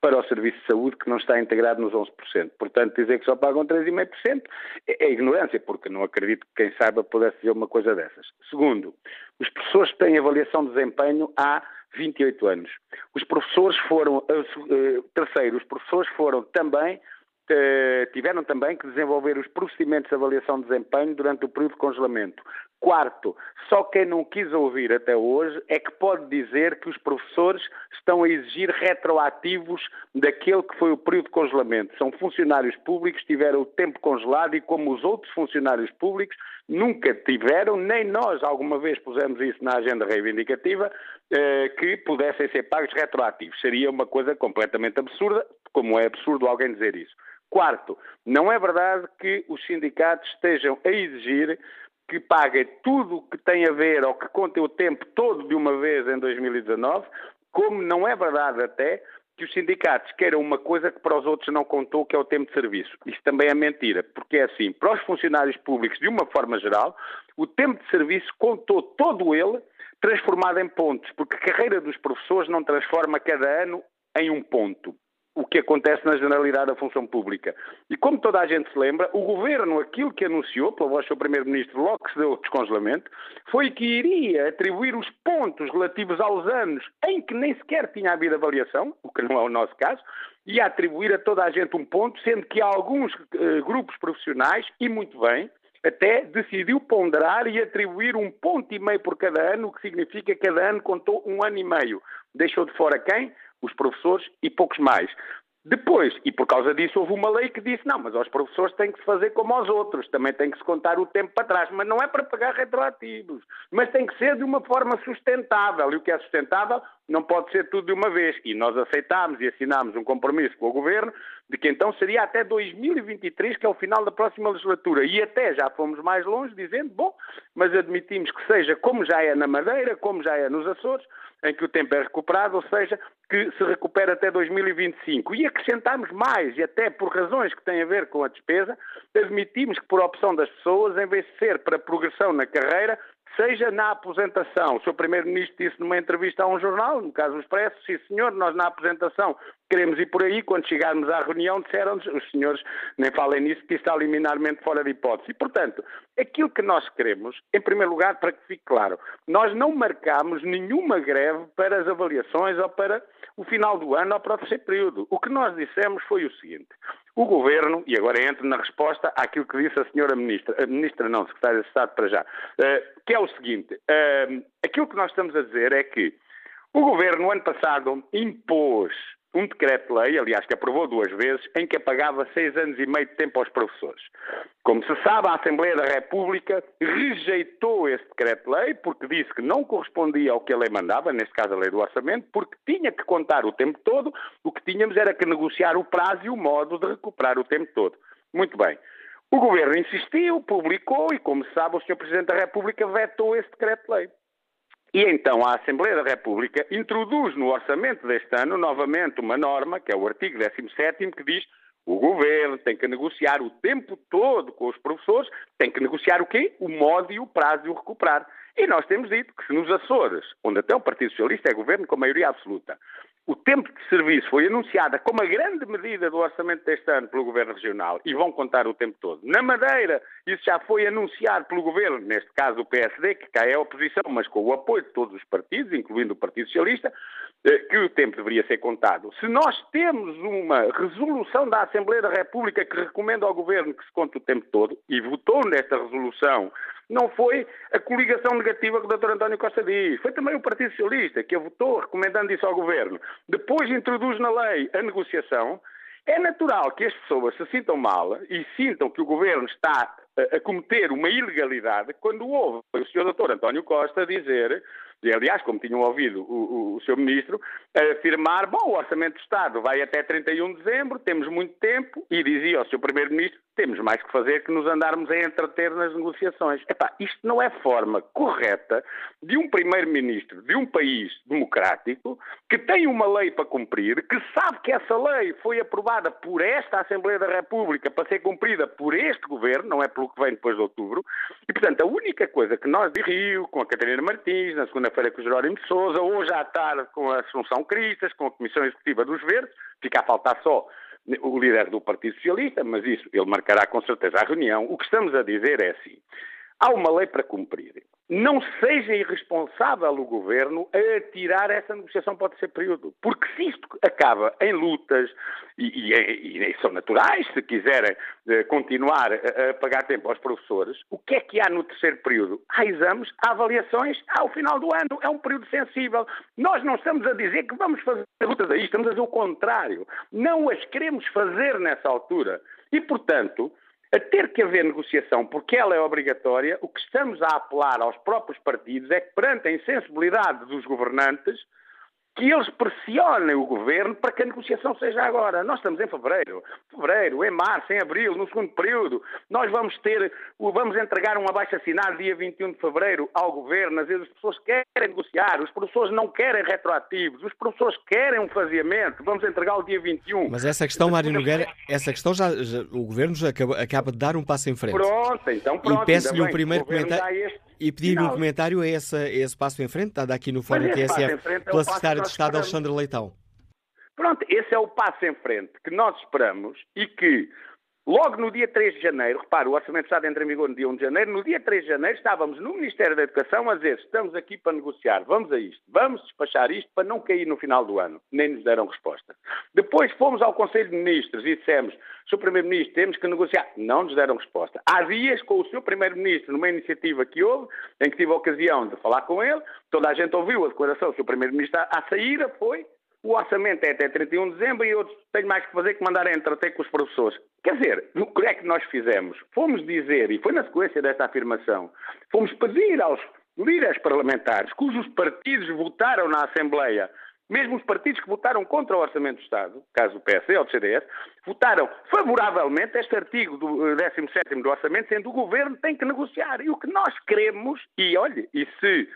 para o Serviço de Saúde, que não está integrado nos 11%. Portanto, dizer que só pagam 3,5% é, ignorância, porque não acredito que quem saiba pudesse dizer uma coisa dessas. Segundo, os professores têm avaliação de desempenho há 28 anos. Os professores foram, uh, terceiro, os professores foram também eh, tiveram também que desenvolver os procedimentos de avaliação de desempenho durante o período de congelamento. Quarto, só quem não quis ouvir até hoje é que pode dizer que os professores estão a exigir retroativos daquele que foi o período de congelamento. São funcionários públicos, tiveram o tempo congelado e, como os outros funcionários públicos, nunca tiveram, nem nós alguma vez pusemos isso na agenda reivindicativa, eh, que pudessem ser pagos retroativos. Seria uma coisa completamente absurda, como é absurdo alguém dizer isso. Quarto, não é verdade que os sindicatos estejam a exigir que pague tudo o que tem a ver ou que conte o tempo todo de uma vez em 2019, como não é verdade até que os sindicatos queiram uma coisa que para os outros não contou, que é o tempo de serviço. Isso também é mentira, porque é assim, para os funcionários públicos, de uma forma geral, o tempo de serviço contou todo ele transformado em pontos, porque a carreira dos professores não transforma cada ano em um ponto o que acontece na generalidade da função pública. E como toda a gente se lembra, o governo, aquilo que anunciou, pela voz do seu primeiro-ministro, logo que se deu o descongelamento, foi que iria atribuir os pontos relativos aos anos em que nem sequer tinha havido avaliação, o que não é o nosso caso, e atribuir a toda a gente um ponto, sendo que alguns uh, grupos profissionais, e muito bem, até decidiu ponderar e atribuir um ponto e meio por cada ano, o que significa que cada ano contou um ano e meio. Deixou de fora quem? Os professores e poucos mais. Depois, e por causa disso, houve uma lei que disse: não, mas aos professores tem que se fazer como aos outros, também tem que se contar o tempo para trás. Mas não é para pagar retroativos, mas tem que ser de uma forma sustentável. E o que é sustentável não pode ser tudo de uma vez. E nós aceitámos e assinámos um compromisso com o Governo de que então seria até 2023, que é o final da próxima legislatura. E até já fomos mais longe, dizendo: bom, mas admitimos que seja como já é na Madeira, como já é nos Açores em que o tempo é recuperado, ou seja, que se recupera até 2025. E acrescentamos mais, e até por razões que têm a ver com a despesa, admitimos que por opção das pessoas, em vez de ser para progressão na carreira, seja na aposentação. O Sr. Primeiro-Ministro disse numa entrevista a um jornal, no caso o Expresso, sim senhor, nós na apresentação queremos ir por aí, quando chegarmos à reunião disseram-nos, os senhores nem falem nisso, que está liminarmente fora de hipótese. E, portanto, aquilo que nós queremos, em primeiro lugar, para que fique claro, nós não marcamos nenhuma greve para as avaliações ou para o final do ano ou para o terceiro período. O que nós dissemos foi o seguinte, O Governo, e agora entro na resposta àquilo que disse a senhora Ministra, a Ministra não, Secretária de Estado para já, uh, que é o seguinte, uh, aquilo que nós estamos a dizer é que o Governo, no ano passado, impôs um decreto-lei, aliás, que aprovou duas vezes, em que apagava seis anos e meio de tempo aos professores. Como se sabe, a Assembleia da República rejeitou esse decreto-lei porque disse que não correspondia ao que a lei mandava, neste caso a lei do orçamento, porque tinha que contar o tempo todo, o que tínhamos era que negociar o prazo e o modo de recuperar o tempo todo. Muito bem. O Governo insistiu, publicou e, como se sabe, o Sr. Presidente da República vetou esse decreto-lei. E então a Assembleia da República introduz no orçamento deste ano novamente uma norma, que é o artigo 17, que diz o governo tem que negociar o tempo todo com os professores, tem que negociar o quê? O modo e o prazo de o recuperar. E nós temos dito que se nos Açores, onde até o Partido Socialista é governo com maioria absoluta, o tempo de serviço foi anunciada como a grande medida do orçamento deste ano pelo Governo Regional e vão contar o tempo todo. Na Madeira, isso já foi anunciado pelo Governo, neste caso o PSD, que cá é a oposição, mas com o apoio de todos os partidos, incluindo o Partido Socialista, que o tempo deveria ser contado. Se nós temos uma resolução da Assembleia da República que recomenda ao Governo que se conte o tempo todo, e votou nesta resolução não foi a coligação negativa que o Dr. António Costa diz, foi também o Partido Socialista que a votou recomendando isso ao Governo. Depois introduz na lei a negociação. É natural que as pessoas se sintam mal e sintam que o Governo está a cometer uma ilegalidade quando ouve o Sr. Dr. António Costa dizer aliás, como tinham ouvido o, o, o seu ministro, afirmar, bom, o Orçamento do Estado vai até 31 de dezembro, temos muito tempo, e dizia ao seu primeiro-ministro, temos mais que fazer que nos andarmos a entreter nas negociações. Epá, isto não é forma correta de um primeiro-ministro de um país democrático que tem uma lei para cumprir, que sabe que essa lei foi aprovada por esta Assembleia da República para ser cumprida por este governo, não é pelo que vem depois de outubro, e portanto a única coisa que nós de Rio, com a Catarina Martins, na segunda-feira com o Jerónimo de Souza, hoje à tarde com a Assunção Cristas, com a Comissão Executiva dos Verdes, fica a faltar só o líder do Partido Socialista, mas isso ele marcará com certeza a reunião. O que estamos a dizer é assim: há uma lei para cumprir. Não seja irresponsável o governo a tirar essa negociação para o terceiro período. Porque se isto acaba em lutas, e, e, e são naturais, se quiserem eh, continuar a, a, pagar tempo aos professores, o que é que há no terceiro período? Há exames, há avaliações, há o final do ano. É um período sensível. Nós não estamos a dizer que vamos fazer lutas aí, estamos a dizer o contrário. Não as queremos fazer nessa altura. E, portanto, a ter que haver negociação, porque ela é obrigatória, o que estamos a apelar aos próprios partidos é que, perante a insensibilidade dos governantes, que eles pressionem o governo para que a negociação seja agora. Nós estamos em fevereiro, fevereiro, em março, em abril, no segundo período. Nós vamos ter, vamos entregar um abaixo assinado dia 21 de fevereiro ao governo. Às vezes as pessoas querem negociar, os professores não querem retroativos, os professores querem um faziamento. Vamos entregar o dia 21. Mas essa questão, Mário Nogueira, essa questão já, já o governo já acaba, acaba, de dar um passo em frente. Pronto, então pronto. E peço-lhe um primeiro comentário. E pedir um comentário a esse, a esse passo em frente, dado aqui no Fórum TSF, pela Secretária de Estado, Alexandre Leitão. Pronto, esse é o passo em frente que nós esperamos e que Logo no dia 3 de janeiro, repare, o Orçamento de Estado entra em vigor no dia 1 de janeiro, no dia 3 de janeiro estávamos no Ministério da Educação a dizer estamos aqui para negociar, vamos a isto, vamos despachar isto para não cair no final do ano. Nem nos deram resposta. Depois fomos ao Conselho de Ministros e dissemos, Sr. Primeiro-Ministro, temos que negociar. Não nos deram resposta. Há dias, com o Sr. Primeiro-Ministro, numa iniciativa que houve, em que tive a ocasião de falar com ele, toda a gente ouviu a declaração do Sr. Primeiro-Ministro à saída, foi o orçamento é até 31 de dezembro e outros têm mais que fazer que mandar entreter com os professores. Quer dizer, o que é que nós fizemos? Fomos dizer, e foi na sequência desta afirmação, fomos pedir aos líderes parlamentares cujos partidos votaram na Assembleia, mesmo os partidos que votaram contra o Orçamento do Estado, caso o PSD ou o CDS, votaram favoravelmente este artigo do 17 eh, do Orçamento, sendo o Governo tem que negociar. E o que nós queremos, e olhe, e se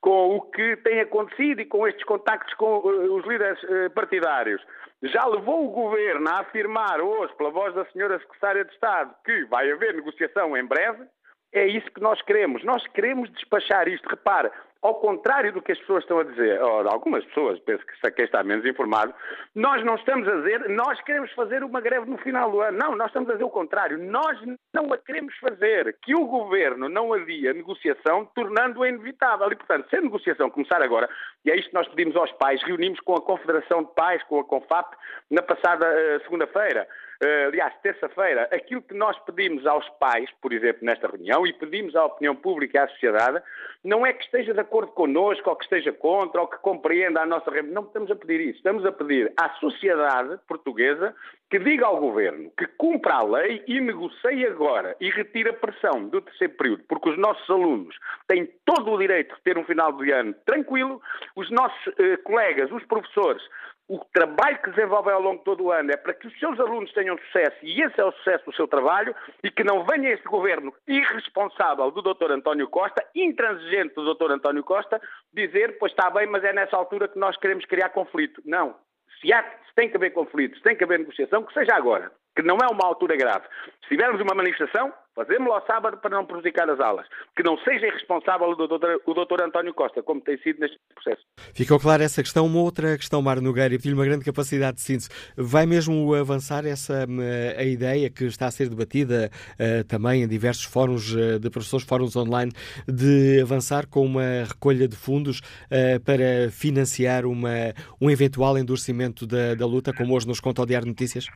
com o que tem acontecido e com estes contactos com uh, os líderes uh, partidários. Já levou o governo a afirmar hoje, pela voz da senhora Secretária de Estado, que vai haver negociação em breve. É isso que nós queremos. Nós queremos despachar isto. Repara, ao contrário do que as pessoas estão a dizer, ou algumas pessoas, penso que quem está menos informado, nós não estamos a dizer, nós queremos fazer uma greve no final do ano. Não, nós estamos a dizer o contrário. Nós não a queremos fazer. Que o governo não adia a negociação, tornando-a inevitável. E, portanto, se a negociação começar agora, e é isto que nós pedimos aos pais, reunimos com a Confederação de Pais, com a CONFAP, na passada uh, segunda-feira. Eh, aliás, terça-feira, aquilo que nós pedimos aos pais, por exemplo, nesta reunião, e pedimos à opinião pública e à sociedade, não é que esteja de acordo connosco, ou que esteja contra, ou que compreenda a nossa... Não estamos a pedir isso. Estamos a pedir à sociedade portuguesa que diga ao Governo que cumpra a lei e negocie agora e retire a pressão do terceiro período, porque os nossos alunos têm todo o direito de ter um final de ano tranquilo, os nossos eh, colegas, os professores, o trabalho que desenvolvem ao longo de todo o ano é para que os seus alunos tenham sucesso e esse é o sucesso do seu trabalho e que não venha este governo irresponsável do Dr. António Costa, intransigente do Dr. António Costa, dizer, pois está bem, mas é nessa altura que nós queremos criar conflito. Não. Se, há, se tem que haver conflito, se tem que haver negociação, que seja agora, que não é uma altura grave. Se tivermos uma manifestação, Fazemos-lo ao sábado para não prejudicar as aulas. Que não seja irresponsável o doutor, o doutor António Costa, como tem sido neste processo. Ficou clara essa questão. Uma outra questão, Mário Nogueira, e pedir uma grande capacidade de síntese. Vai mesmo avançar essa a ideia que está a ser debatida uh, também em diversos fóruns uh, de professores, fóruns online, de avançar com uma recolha de fundos uh, para financiar uma, um eventual endurecimento da, da luta, como hoje nos conta o Diário de Notícias?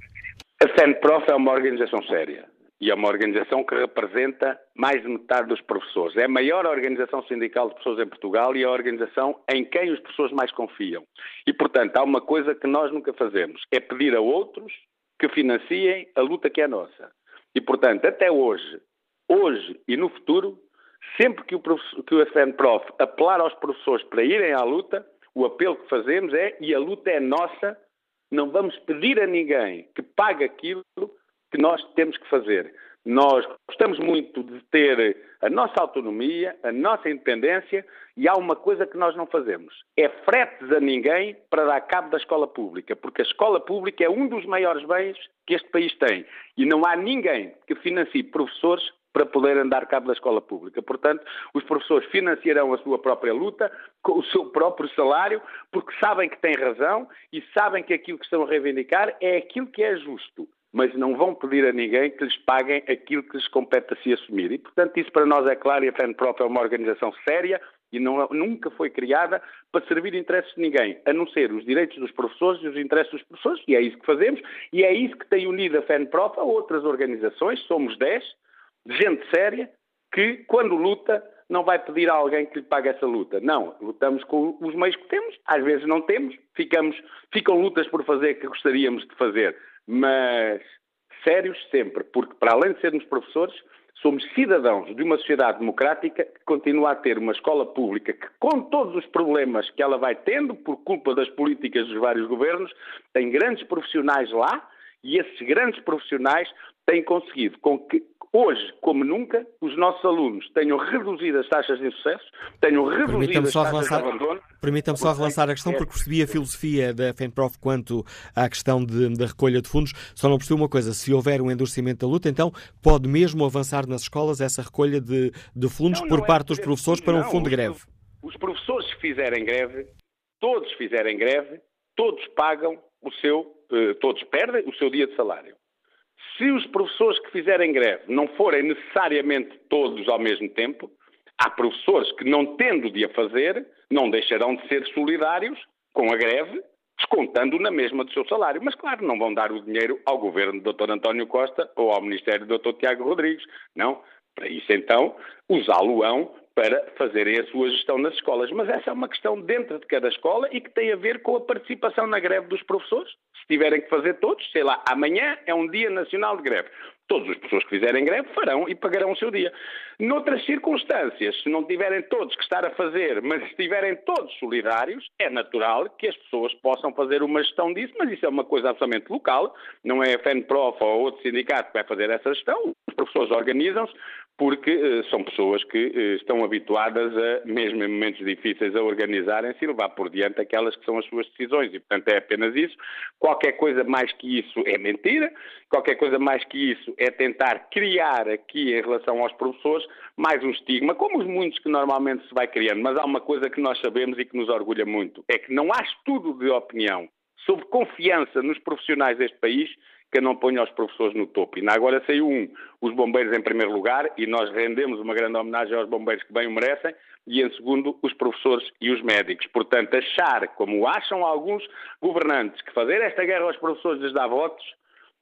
A FENPROF é uma organização séria e é uma organização que representa mais de metade dos professores. É a maior organização sindical de professores em Portugal e é a organização em quem os professores mais confiam. E, portanto, há uma coisa que nós nunca fazemos: é pedir a outros que financiem a luta que é nossa. E, portanto, até hoje, hoje e no futuro, sempre que o, que o FNPROF apelar aos professores para irem à luta, o apelo que fazemos é, e a luta é nossa, não vamos pedir a ninguém que pague aquilo que nós temos que fazer. Nós gostamos muito de ter a nossa autonomia, a nossa independência e há uma coisa que nós não fazemos: é fretes a ninguém para dar cabo da escola pública, porque a escola pública é um dos maiores bens que este país tem e não há ninguém que financie professores para poder andar cabo da escola pública. Portanto, os professores financiarão a sua própria luta com o seu próprio salário, porque sabem que têm razão e sabem que aquilo que estão a reivindicar é aquilo que é justo mas não vão pedir a ninguém que lhes paguem aquilo que lhes compete a se assumir. E, portanto, isso para nós é claro e a FENPROF é uma organização séria e não, nunca foi criada para servir interesses de ninguém, a não ser os direitos dos professores e os interesses dos professores, e é isso que fazemos, e é isso que tem unido a FENPROF a outras organizações, somos 10, de gente séria, que, quando luta, não vai pedir a alguém que lhe pague essa luta. Não, lutamos com os meios que temos, às vezes não temos, ficamos, ficam lutas por fazer que gostaríamos de fazer, mas sérios sempre, porque para além de sermos professores, somos cidadãos de uma sociedade democrática que continua a ter uma escola pública que, com todos os problemas que ela vai tendo por culpa das políticas dos vários governos, tem grandes profissionais lá e esses grandes profissionais têm conseguido com que hoje, como nunca, os nossos alunos tenham reduzido as taxas de insucesso, tenham reduzido as taxas relançar, de abandono. Permita-me só relançar a questão, porque percebi a filosofia da FENPROF quanto à questão da recolha de fundos, só não percebi uma coisa, se houver um endurecimento da luta, então pode mesmo avançar nas escolas essa recolha de, de fundos não, por não é parte é dos professores para um fundo de greve? Os professores que fizerem greve, todos fizerem greve, todos pagam o seu, eh, todos perdem o seu dia de salário. Se os professores que fizerem greve não forem necessariamente todos ao mesmo tempo, há professores que, não tendo de a fazer, não deixarão de ser solidários com a greve, descontando na mesma do seu salário. Mas, claro, não vão dar o dinheiro ao governo do Dr. António Costa ou ao Ministério do Dr. Tiago Rodrigues. Não. Para isso, então, usá-lo-ão para fazerem a sua gestão nas escolas. Mas essa é uma questão dentro de cada escola e que tem a ver com a participação na greve dos professores. Se tiverem que fazer todos, sei lá, amanhã é um dia nacional de greve. Todas as pessoas que fizerem greve farão e pagarão o seu dia. Noutras circunstâncias, se não tiverem todos que estar a fazer, mas estiverem todos solidários, é natural que as pessoas possam fazer uma gestão disso, mas isso é uma coisa absolutamente local, não é a FENPROF ou outro sindicato que vai fazer essa gestão, os professores organizam-se, porque uh, são pessoas que uh, estão habituadas a, mesmo em momentos difíceis, a organizarem-se e levar por diante aquelas que são as suas decisões. E, portanto, é apenas isso. Qualquer coisa mais que isso é mentira, qualquer coisa mais que isso é tentar criar aqui, em relação aos professores, mais um estigma, como os muitos que normalmente se vai criando. Mas há uma coisa que nós sabemos e que nos orgulha muito: é que não há estudo de opinião sobre confiança nos profissionais deste país que não ponha os professores no topo. E agora saiu um, os bombeiros em primeiro lugar, e nós rendemos uma grande homenagem aos bombeiros que bem o merecem, e em segundo, os professores e os médicos. Portanto, achar, como acham alguns governantes, que fazer esta guerra aos professores lhes dá votos,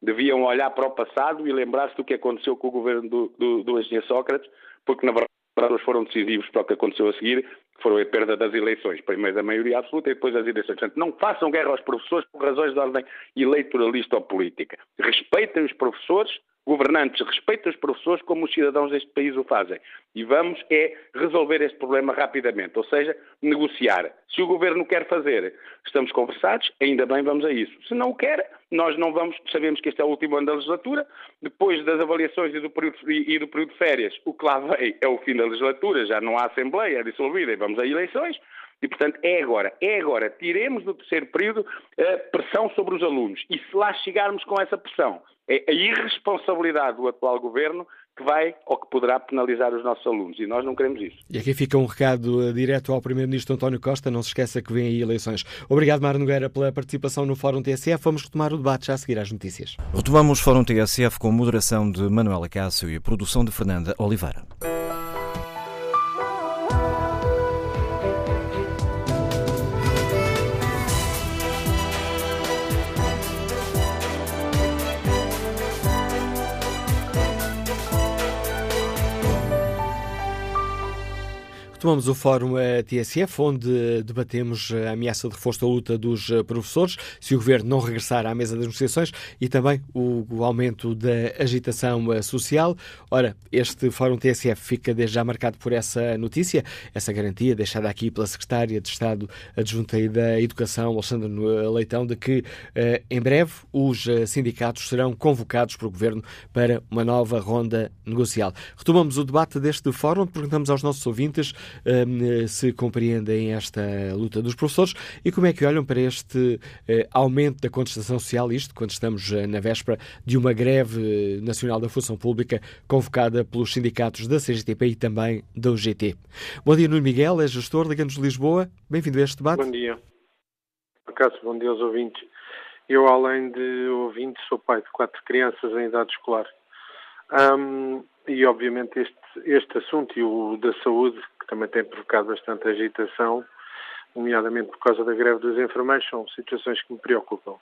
deviam olhar para o passado e lembrar-se do que aconteceu com o governo do, do, do engenheiro Sócrates, porque na verdade foram decisivos para o que aconteceu a seguir, foram a perda das eleições, primeiro da maioria absoluta e depois das eleições. Portanto, não façam guerra aos professores por razões de ordem eleitoralista ou política. Respeitem os professores, governantes respeitem os professores como os cidadãos deste país o fazem. E vamos é resolver este problema rapidamente, ou seja, negociar. Se o governo quer fazer, estamos conversados, ainda bem vamos a isso. Se não o quer, nós não vamos, sabemos que este é o último ano da legislatura, depois das avaliações e do período, e do período de férias, o que lá vem é o fim da legislatura, já não há Assembleia, é dissolvida e vamos a eleições. E, portanto, é agora, é agora. Tiremos do terceiro período a pressão sobre os alunos. E se lá chegarmos com essa pressão, é a irresponsabilidade do atual governo que vai ou que poderá penalizar os nossos alunos. E nós não queremos isso. E aqui fica um recado uh, direto ao Primeiro-Ministro António Costa. Não se esqueça que vem aí eleições. Obrigado, Mário Nogueira, pela participação no Fórum TSF. Vamos retomar o debate já a seguir às notícias. Retomamos o Fórum TSF com moderação de Manuela Cássio e produção de Fernanda Oliveira. Tomamos o Fórum TSF, onde debatemos a ameaça de reforço da luta dos eh, professores, se o Governo não regressar à mesa das negociações e também o, o aumento da agitação eh, social. Ora, este Fórum TSF fica desde já marcado por essa notícia, essa garantia deixada aqui pela Secretária de Estado Adjunta da Educação, Alexandre Leitão, de que eh, em breve os sindicatos serão convocados pelo Governo para uma nova ronda negocial. Retomamos o debate deste Fórum, perguntamos aos nossos ouvintes se compreendem esta luta dos professores e como é que olham para este eh, aumento da contestação social, isto quando estamos eh, na véspera de uma greve nacional da função pública convocada pelos sindicatos da CGTP e também da UGT. Bom dia, Nuno Miguel, é gestor da Ganos de Lisboa. Bem-vindo a este debate. Bom dia. Acaso, bom dia aos ouvintes. Eu, além de ouvinte, sou pai de quatro crianças em idade escolar. Um, e, obviamente, este, este assunto e o da saúde também tem provocado bastante agitação, nomeadamente por causa da greve dos enfermeiros, são situações que me preocupam.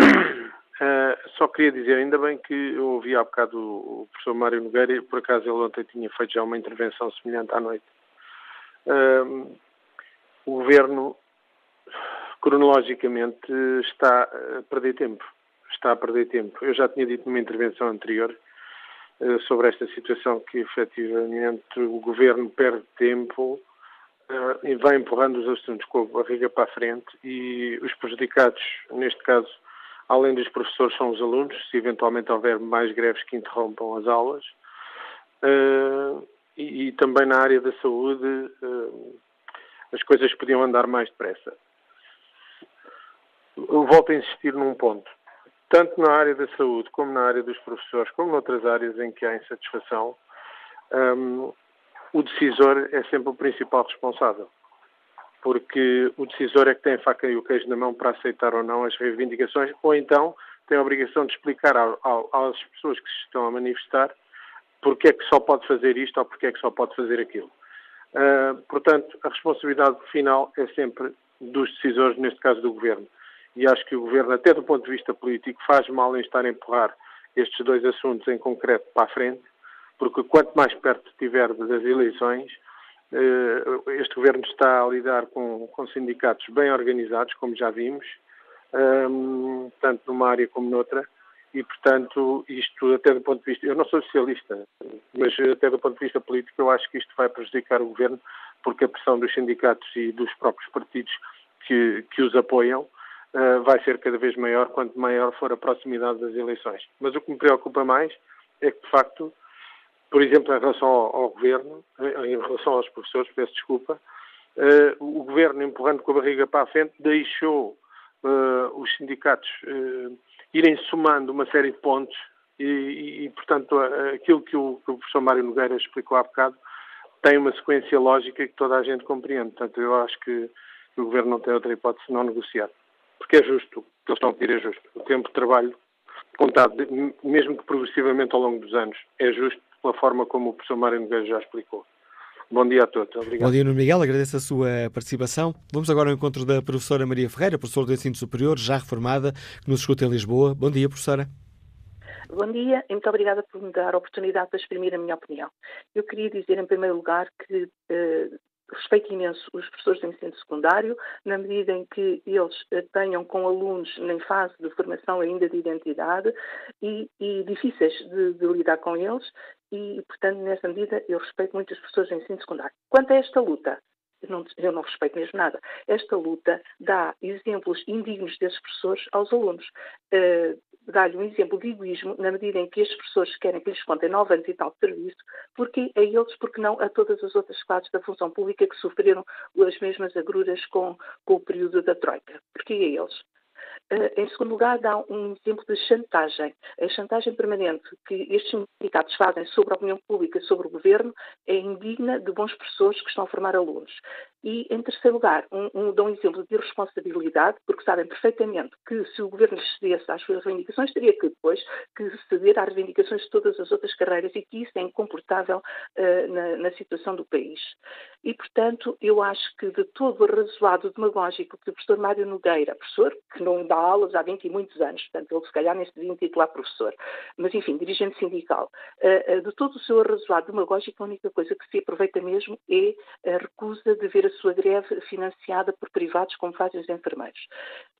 Uh, só queria dizer, ainda bem que eu ouvi há bocado o, o professor Mário Nogueira, por acaso ele ontem tinha feito já uma intervenção semelhante à noite. Uh, o governo, cronologicamente, está a perder tempo. Está a perder tempo. Eu já tinha dito numa intervenção anterior sobre esta situação que efetivamente o governo perde tempo uh, e vai empurrando os assuntos com a barriga para a frente e os prejudicados, neste caso, além dos professores, são os alunos, se eventualmente houver mais greves que interrompam as aulas. Uh, e, e, também na área da saúde as coisas podiam andar mais depressa. Eu volto a insistir num ponto tanto na área da saúde como na área dos professores, como noutras áreas em que há insatisfação, um, o decisor é sempre o principal responsável. Porque o decisor é que tem a faca e o queijo na mão para aceitar ou não as reivindicações, ou então tem a obrigação de explicar ao, ao, às pessoas que se estão a manifestar porque é que só pode fazer isto ou porque é que só pode fazer aquilo. Uh, portanto, a responsabilidade final é sempre dos decisores, neste caso do Governo e acho que o Governo, até do ponto de vista político, faz mal em estar a empurrar estes dois assuntos em concreto para a frente, porque quanto mais perto estiver das eleições, eh, este Governo está a lidar com, com sindicatos bem organizados, como já vimos, ehm, tanto numa área como noutra, e, portanto, isto até do ponto de vista, eu não sou socialista, mas até do ponto de vista político eu acho que isto vai prejudicar o Governo, porque a pressão dos sindicatos e dos próprios partidos que, que os apoiam vai ser cada vez maior quanto maior for a proximidade das eleições. Mas o que me preocupa mais é que, de facto, por exemplo, em relação ao, governo, em relação aos professores, peço desculpa, uh, o governo, empurrando com a barriga para a frente, deixou os sindicatos irem somando uma série de pontos e, e, portanto, aquilo que o, professor Mário Nogueira explicou há bocado tem uma sequência lógica que toda a gente compreende. Portanto, eu acho que o Governo não tem outra hipótese de não negociar porque é justo. O que eles estão a pedir é justo. O tempo de trabalho contado, mesmo que progressivamente ao longo dos anos, é justo pela forma como o professor Mário Nogueira já explicou. Bom dia a todos. Obrigado. Bom dia, Nuno Miguel. Agradeço a sua participação. Vamos agora ao encontro da professora Maria Ferreira, professora do ensino superior, já reformada, que nos escuta em Lisboa. Bom dia, professora. Bom dia e muito obrigada por me dar a oportunidade de exprimir a minha opinião. Eu queria dizer, em primeiro lugar, que eh, respeito imenso os professores de ensino secundário, na medida em que eles eh, tenham com alunos em fase de formação ainda de identidade e, e difíceis de, de, lidar com eles, e, portanto, nessa medida, eu respeito muito os professores de ensino secundário. Quanto a esta luta, eu não, eu não, respeito mesmo nada. Esta luta dá exemplos indignos desses professores aos alunos. Uh, Dá-lhe um exemplo de egoísmo na medida em que estes professores querem que lhes contem nove anos e tal de serviço, porque a eles, porque não a todas as outras classes da função pública que sofreram as mesmas agruras com, com o período da Troika. Porque a eles? Eh, em segundo lugar, dá um exemplo de chantagem. A chantagem permanente que estes sindicatos fazem sobre a opinião pública, sobre o governo, é indigna de bons professores que estão a formar alunos. E, em terceiro lugar, um, um, dão um exemplo de irresponsabilidade, porque sabem perfeitamente que se o governo cedesse às suas reivindicações, teria que depois que ceder às reivindicações de todas as outras carreiras e que isso é incomportável uh, na, na, situação do país. E, portanto, eu acho que de todo o arrazoado demagógico que o professor Mário Nogueira, professor que não dá aulas há 20 e muitos anos, portanto, ele se calhar nem se devia intitular professor, mas, enfim, dirigente sindical, uh, uh, de todo o seu arrazoado demagógico, a única coisa que se aproveita mesmo é a recusa de ver a sua greve financiada por privados, como fazem os enfermeiros.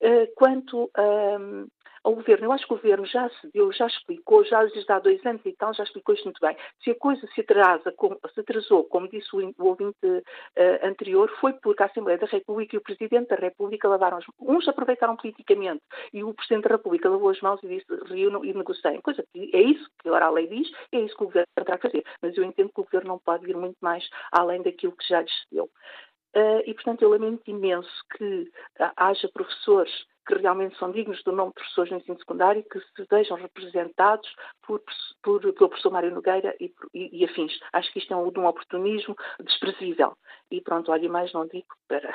Eh, quanto um, ao governo, eu acho que o governo já se deu, já explicou, já desde há dois anos e tal, já explicou isto muito bem. Se a coisa se, atrasa, se atrasou, como disse o, ouvinte uh, anterior, foi porque a Assembleia da República e o Presidente da República lavaram as Uns aproveitaram politicamente e o Presidente da República lavou as mãos e disse reúnam e negociem. Coisa que é isso que agora a lei diz, é isso que o governo terá que fazer. Mas eu entendo que o governo não pode ir muito mais além daquilo que já lhes deu. Uh, e, portanto, eu lamento imenso que haja professores que realmente são dignos do nome de professores no ensino secundário, que se vejam representados por, por, pelo professor Mário Nogueira e, e, e, afins. Acho que isto é um, um oportunismo desprezível. E pronto, olha, mais não digo para.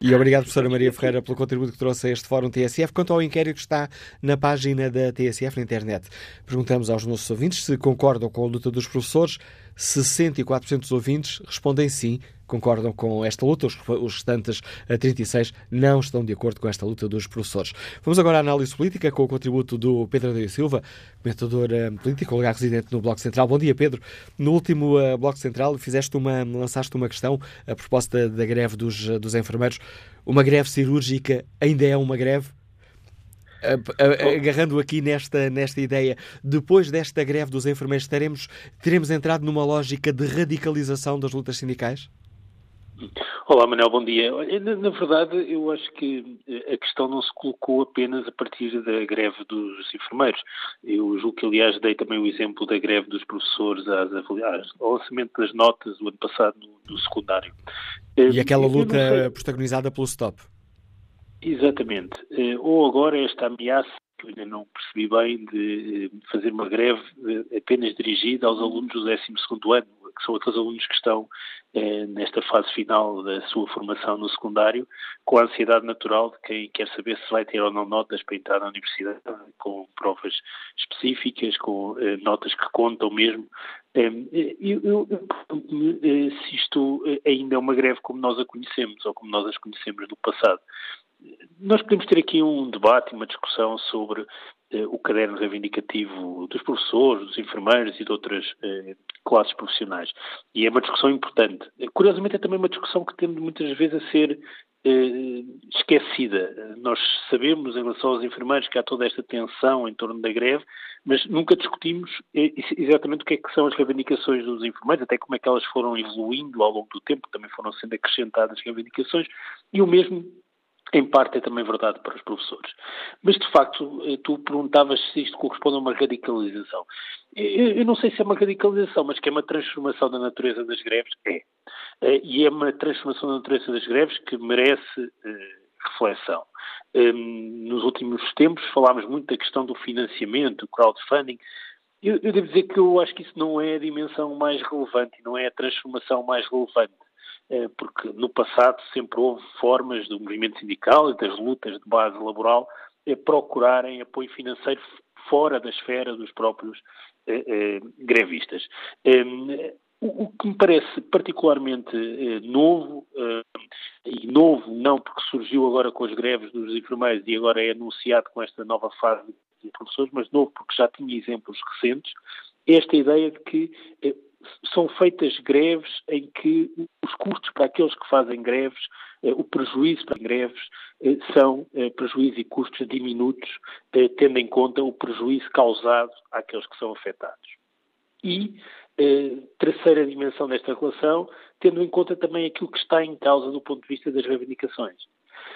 E obrigado, professora Maria Ferreira, pelo contributo que trouxe a este Fórum TSF. Quanto ao inquérito que está na página da TSF na internet, perguntamos aos nossos ouvintes se concordam com a luta dos professores. 64% dos ouvintes respondem sim concordam com esta luta, os restantes 36 não estão de acordo com esta luta dos professores. Vamos agora à análise política com o contributo do Pedro Adriano Silva, comentador eh, político, lugar residente no Bloco Central. Bom dia, Pedro. No último uh, Bloco Central fizeste uma, lançaste uma questão a propósito da, greve dos, eh, dos enfermeiros. Uma greve cirúrgica ainda é uma greve? agarrando aqui nesta, nesta ideia, depois desta greve dos enfermeiros, teremos, teremos entrado numa lógica de radicalização das lutas sindicais? Olá, Manuel, bom dia. Na, na, verdade, eu acho que eh, a questão não se colocou apenas a partir da greve dos enfermeiros. Eu julgo que, aliás, dei também o exemplo da greve dos professores às, às, ao lançamento das notas do ano passado no, no secundário. E eh, aquela luta protagonizada pelo STOP. Exatamente. Eh, ou agora esta ameaça que eu ainda não percebi bem de fazer uma greve apenas dirigida aos alunos do 12 ano, que são aqueles alunos que estão eh, nesta fase final da sua formação no secundário, com a ansiedade natural de quem quer saber se vai ter ou não notas para entrar na universidade, com provas específicas, com eh, notas que contam mesmo. Eh, eu, eu, eu, se isto ainda é uma greve como nós a conhecemos, ou como nós as conhecemos no passado. Nós podemos ter aqui um debate, uma discussão sobre eh, o caderno reivindicativo dos professores, dos enfermeiros e de outras eh, classes profissionais. E é uma discussão importante. Curiosamente, é também uma discussão que tende muitas vezes a ser eh, esquecida. Nós sabemos, em relação aos enfermeiros, que há toda esta tensão em torno da greve, mas nunca discutimos eh, exatamente o que é que são as reivindicações dos enfermeiros, até como é que elas foram evoluindo ao longo do tempo, também foram sendo acrescentadas reivindicações, e o mesmo em parte é também verdade para os professores. Mas, de facto, eh, tu perguntavas se isto corresponde a uma radicalização. Eu não sei se é uma radicalização, mas que é uma transformação da natureza das greves, é. Eh, e é uma transformação da natureza das greves que merece eh, reflexão. Nos últimos tempos falámos muito da questão do financiamento, do crowdfunding. Eu, eu devo dizer que eu acho que isso não é a dimensão mais relevante, não é a transformação mais relevante porque no passado sempre houve formas do movimento sindical e das lutas de base laboral a procurarem apoio financeiro fora da esfera dos próprios eh, eh, grevistas. Eh, o, que me parece particularmente eh, novo, eh, e novo não porque surgiu agora com as greves dos enfermeiros e agora é anunciado com esta nova fase e a professores, mas novo porque já tinha exemplos recentes, esta ideia de que eh, são feitas greves em que os custos para aqueles que fazem greves, eh, o prejuízo para greves, eh, são eh, prejuízo e custos diminutos, tendo em conta o prejuízo causado àqueles que são afetados. E terceira dimensão desta relação, tendo em conta também aquilo que está em causa do ponto de vista das reivindicações.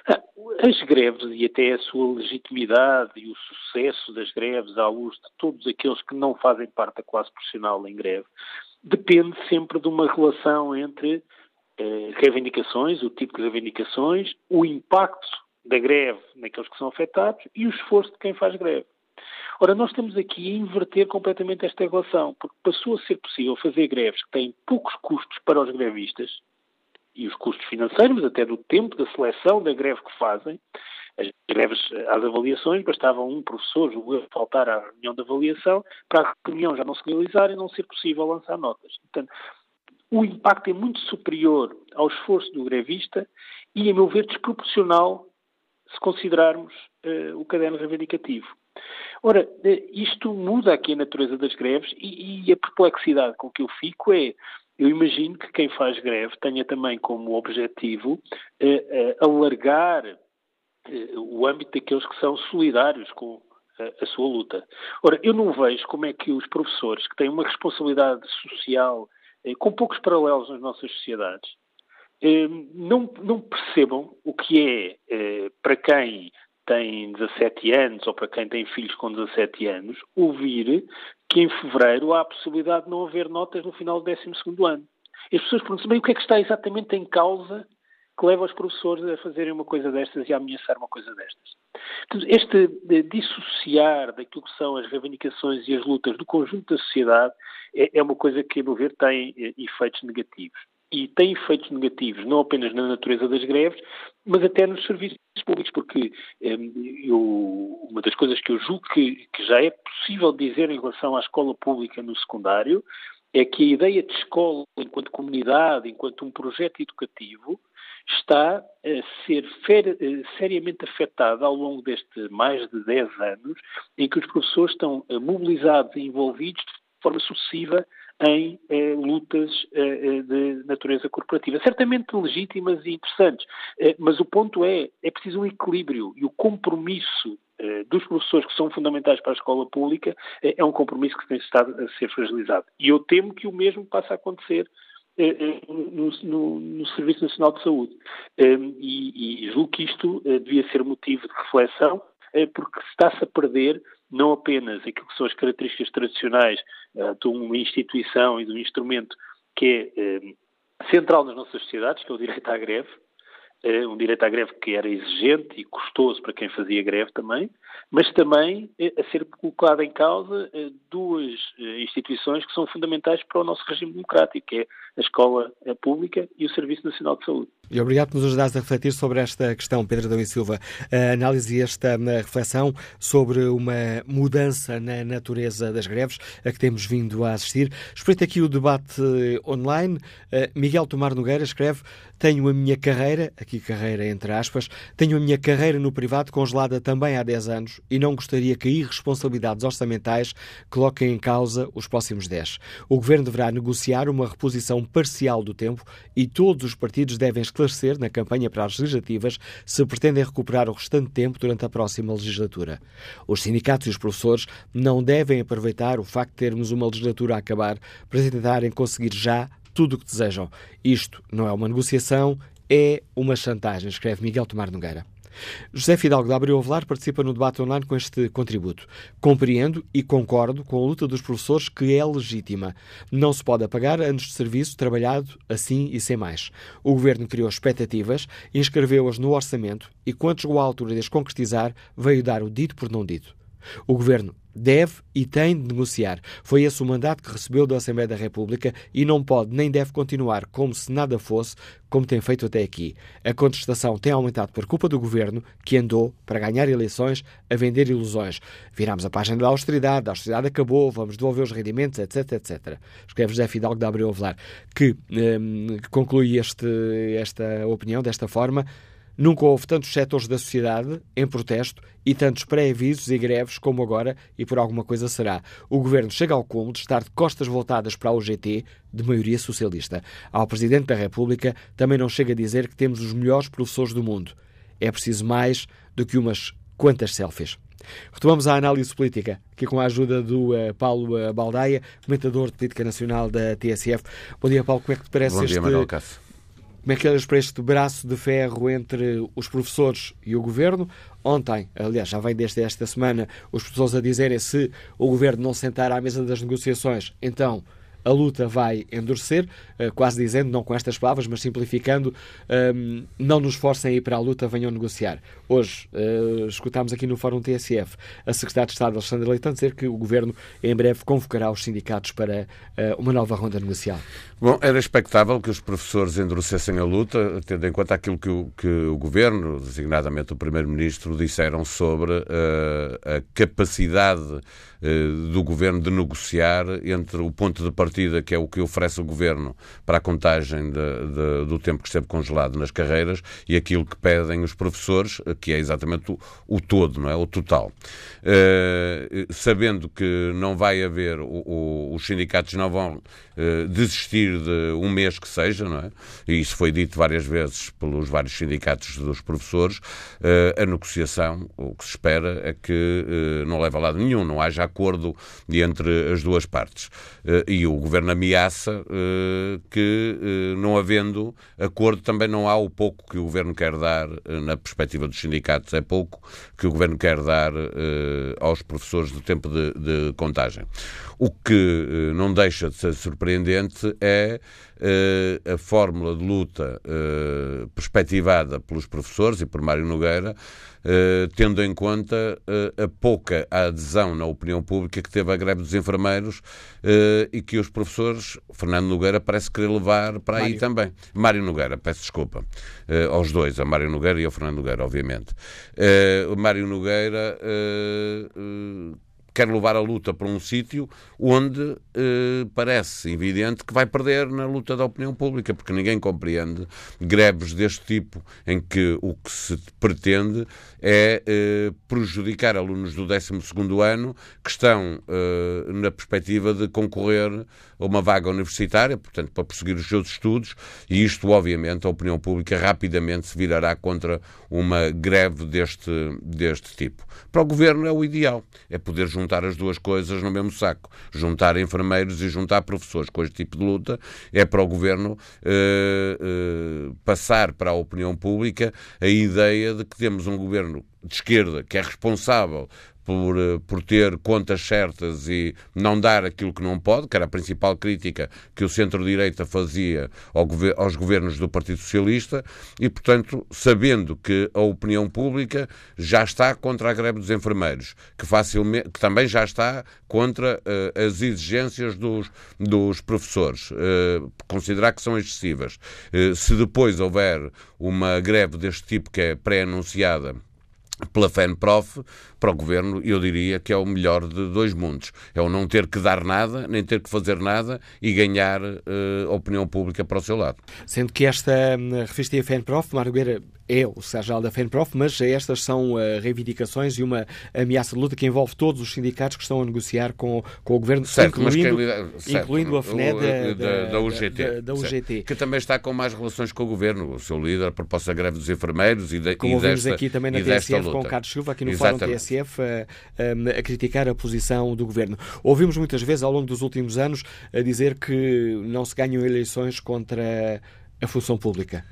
Ah, as greves e até a sua legitimidade e o sucesso das greves à luz de todos aqueles que não fazem parte da classe profissional em greve depende sempre de uma relação entre eh, reivindicações, o tipo de reivindicações, o impacto da greve naqueles que são afetados e o esforço de quem faz greve. Ora, nós estamos aqui a inverter completamente esta relação, porque passou a ser possível fazer greves que têm poucos custos para os grevistas, e os custos financeiros, até do tempo da seleção da greve que fazem. As greves às avaliações, bastava um professor faltar à reunião de avaliação para a reunião já não se realizar e não ser possível lançar notas. Portanto, o impacto é muito superior ao esforço do grevista e, a meu ver, desproporcional se considerarmos uh, o caderno reivindicativo. Ora, eh, isto muda aqui a natureza das greves e, e a perplexidade com que eu fico é eu imagino que quem faz greve tenha também como objetivo eh, eh, alargar eh, o âmbito daqueles que são solidários com a, a sua luta. Ora, eu não vejo como é que os professores, que têm uma responsabilidade social eh, com poucos paralelos nas nossas sociedades, eh, não, não, percebam o que é, eh, para quem tem 17 anos ou para quem tem filhos com 17 anos, ouvir que em fevereiro há a possibilidade de não haver notas no final do 12 ano. As pessoas perguntam bem o que é que está exatamente em causa que leva os professores a fazerem uma coisa destas e a ameaçar uma coisa destas. Este dissociar daquilo que são as reivindicações e as lutas do conjunto da sociedade é, é uma coisa que, a meu ver, tem eh, efeitos negativos e tem efeitos negativos não apenas na natureza das greves, mas até nos serviços públicos, porque um, eu, uma das coisas que eu julgo que, que já é possível dizer em relação à escola pública no secundário é que a ideia de escola enquanto comunidade, enquanto um projeto educativo, está a ser fer, eh, seriamente afetada ao longo deste mais de 10 anos, em que os professores estão eh, mobilizados e envolvidos de forma sucessiva em eh, lutas eh, eh, de natureza corporativa. Certamente legítimas e interessantes, eh, mas o ponto é, é preciso um equilíbrio e o compromisso dos professores que são fundamentais para a escola pública é um compromisso que tem estado a ser fragilizado. E eu temo que o mesmo passe a acontecer no, no, no, Serviço Nacional de Saúde. E, e julgo que isto devia ser motivo de reflexão, porque está-se a perder não apenas aquilo que são as características tradicionais de uma instituição e de um instrumento que é uh, central nas nossas sociedades, que é o direito à greve, um direito à greve que era exigente e custoso para quem fazia greve também, mas também a ser colocado em causa duas instituições que são fundamentais para o nosso regime democrático, que é a escola pública e o Serviço Nacional de Saúde. E obrigado por nos ajudares a refletir sobre esta questão, Pedro Adão e Silva. A análise e esta reflexão sobre uma mudança na natureza das greves a que temos vindo a assistir. Espreita aqui o debate online. Miguel Tomar Nogueira escreve: Tenho a minha carreira, aqui carreira entre aspas, tenho a minha carreira no privado congelada também há 10 anos e não gostaria que irresponsabilidades orçamentais coloquem em causa os próximos 10. O governo deverá negociar uma reposição parcial do tempo e todos os partidos devem esclarecer na campanha para as legislativas se pretendem recuperar o restante tempo durante a próxima legislatura. Os sindicatos e os professores não devem aproveitar o facto de termos uma legislatura a acabar para tentarem conseguir já tudo o que desejam. Isto não é uma negociação, é uma chantagem, escreve Miguel Tomar Nogueira. José Fidalgo da Abreu Avelar participa no debate online com este contributo. Compreendo e concordo com a luta dos professores que é legítima. Não se pode apagar anos de serviço trabalhado assim e sem mais. O Governo criou expectativas, inscreveu-as no orçamento e, quando chegou à altura de as concretizar, veio dar o dito por não dito. O Governo deve e tem de negociar. Foi esse o mandato que recebeu da Assembleia da República e não pode nem deve continuar como se nada fosse, como tem feito até aqui. A contestação tem aumentado por culpa do governo, que andou, para ganhar eleições, a vender ilusões. Viramos a página da austeridade, a austeridade acabou, vamos devolver os rendimentos, etc, etc. Escreve José Fidalgo da Abreu Avelar, que, hum, conclui este, esta opinião desta forma. Nunca houve tantos setores da sociedade em protesto e tantos pré-avisos e greves como agora, e por alguma coisa será. O governo chega ao cúmulo de estar de costas voltadas para a UGT, de maioria socialista. Ao Presidente da República também não chega a dizer que temos os melhores professores do mundo. É preciso mais do que umas quantas selfies. Retomamos a análise política, aqui com a ajuda do uh, Paulo uh, Baldaia, comentador de política nacional da TSF. Bom dia, Paulo. Como é que te parece Bom este... dia, Cássio. Como é que olhas para este braço de ferro entre os professores e o governo? Ontem, aliás, já vem desde esta semana, os professores a dizerem se o governo não sentar à mesa das negociações, então a luta vai endurecer, eh, quase dizendo, não com estas palavras, mas simplificando, ehm, não nos forcem a ir para a luta, venham negociar. Hoje, eh, escutámos aqui no Fórum TSF a Secretária de Estado, Alexandre Leitão, dizer que o Governo em breve convocará os sindicatos para eh, uma nova ronda negocial. Bom, era expectável que os professores endurecessem a luta, tendo em conta aquilo que o, que o Governo, designadamente o Primeiro-Ministro, disseram sobre uh, a capacidade uh, do Governo de negociar entre o ponto de partida, que é o que oferece o Governo para a contagem de, de, do tempo que esteve congelado nas carreiras, e aquilo que pedem os professores, que é exatamente o, o todo, não é? O total. Uh, sabendo que não vai haver, o, o, os sindicatos não vão desistir de um mês que seja, não é? E isso foi dito várias vezes pelos vários sindicatos dos professores. Uh, a negociação, o que se espera é que uh, não leve a lado nenhum, não haja acordo entre as duas partes. Uh, e o governo ameaça que, não havendo acordo, também não há o pouco que o governo quer dar, na perspectiva dos sindicatos, é pouco que o governo quer dar aos professores do tempo de, de contagem. O que não deixa de ser surpreendente é a fórmula de luta perspectivada pelos professores e por Mário Nogueira, tendo em conta a pouca adesão na opinião pública que teve a greve dos enfermeiros e que os professores, Fernando Nogueira parece querer levar para Mário. aí também. Mário Nogueira, peço desculpa, aos dois, a Mário Nogueira e ao Fernando Nogueira, obviamente. Mário Nogueira quer levar a luta para um sítio onde eh, parece evidente que vai perder na luta da opinião pública, porque ninguém compreende greves deste tipo em que o que se pretende é eh, prejudicar alunos do 12 ano que estão eh, na perspectiva de concorrer a uma vaga universitária, portanto, para prosseguir os seus estudos, e isto, obviamente, a opinião pública rapidamente se virará contra uma greve deste, deste tipo. Para o governo é o ideal, é poder juntar as duas coisas no mesmo saco. Juntar enfermeiros e juntar professores com este tipo de luta é para o governo eh, eh, passar para a opinião pública a ideia de que temos um governo de esquerda que é responsável por, eh, por ter contas certas e não dar aquilo que não pode, que era a principal crítica que o centro-direita fazia ao, aos governos do Partido Socialista, e, portanto, sabendo que a opinião pública já está contra a greve dos enfermeiros, que, facilmente, que também já está contra uh, as exigências dos, dos professores, uh, considerar que são excessivas. Uh, se depois houver uma greve deste tipo que é pré-anunciada pela FENPROF, para o governo, eu diria que é o melhor de dois mundos. É o não ter que dar nada, nem ter que fazer nada e ganhar uh, opinião pública para o seu lado. Sendo que esta hum, revista FENPROF, Margueira, é o secretário da FENPROF, mas estas são uh, reivindicações e uma ameaça de luta que envolve todos os sindicatos que estão a negociar com, com o governo, certo, incluindo, certo, incluindo a FNE da, da, da, UGT, da, da UGT. que também está com mais relações com o governo. O seu líder propôs a greve dos enfermeiros e, de, Como e desta, aqui também na TSF com o Carlos Silva, aqui no Exatamente. Fórum TSF, a, a, a, criticar a posição do governo. Ouvimos muitas vezes ao longo dos últimos anos a dizer que não se ganham eleições contra a função pública.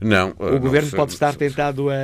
Não. O não, governo pode estar tentado a,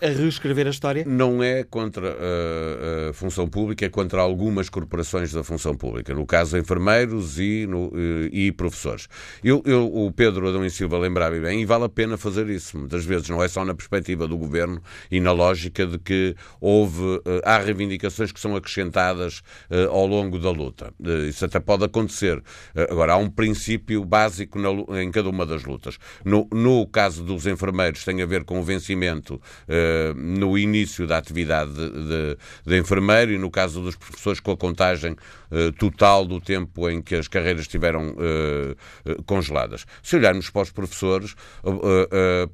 a, reescrever a história? Não é contra a, a, função pública, é contra algumas corporações da função pública. No caso, enfermeiros e, no, e professores. Eu, eu, o Pedro Adão e Silva lembrava bem, e vale a pena fazer isso. Muitas vezes não é só na perspectiva do governo e na lógica de que houve, eh, há reivindicações que são acrescentadas eh, ao longo da luta. Eh, isso até pode acontecer. Agora, há um princípio básico na, em cada uma das lutas. No, no caso caso dos enfermeiros tem a ver com o vencimento uh, no início da atividade de, de, de, enfermeiro e no caso dos professores com a contagem uh, total do tempo em que as carreiras estiveram uh, congeladas. Se olharmos para os professores,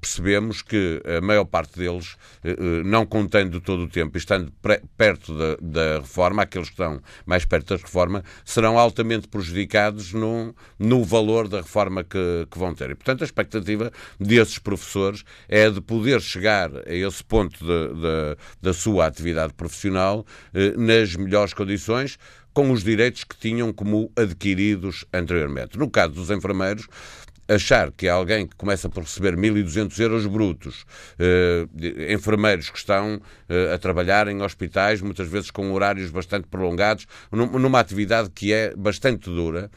percebemos que a maior parte deles, não contando todo o tempo estando perto da, da, reforma, aqueles que estão mais perto da reforma, serão altamente prejudicados no, no valor da reforma que, que vão ter. E, portanto, a expectativa desses professores é de poder chegar a esse ponto de, de, da sua atividade profissional eh, nas melhores condições, com os direitos que tinham como adquiridos anteriormente. No caso dos enfermeiros, achar que alguém que começa por receber 1.200 euros brutos, eh, enfermeiros que estão eh, a trabalhar em hospitais, muitas vezes com horários bastante prolongados, numa atividade que é bastante dura,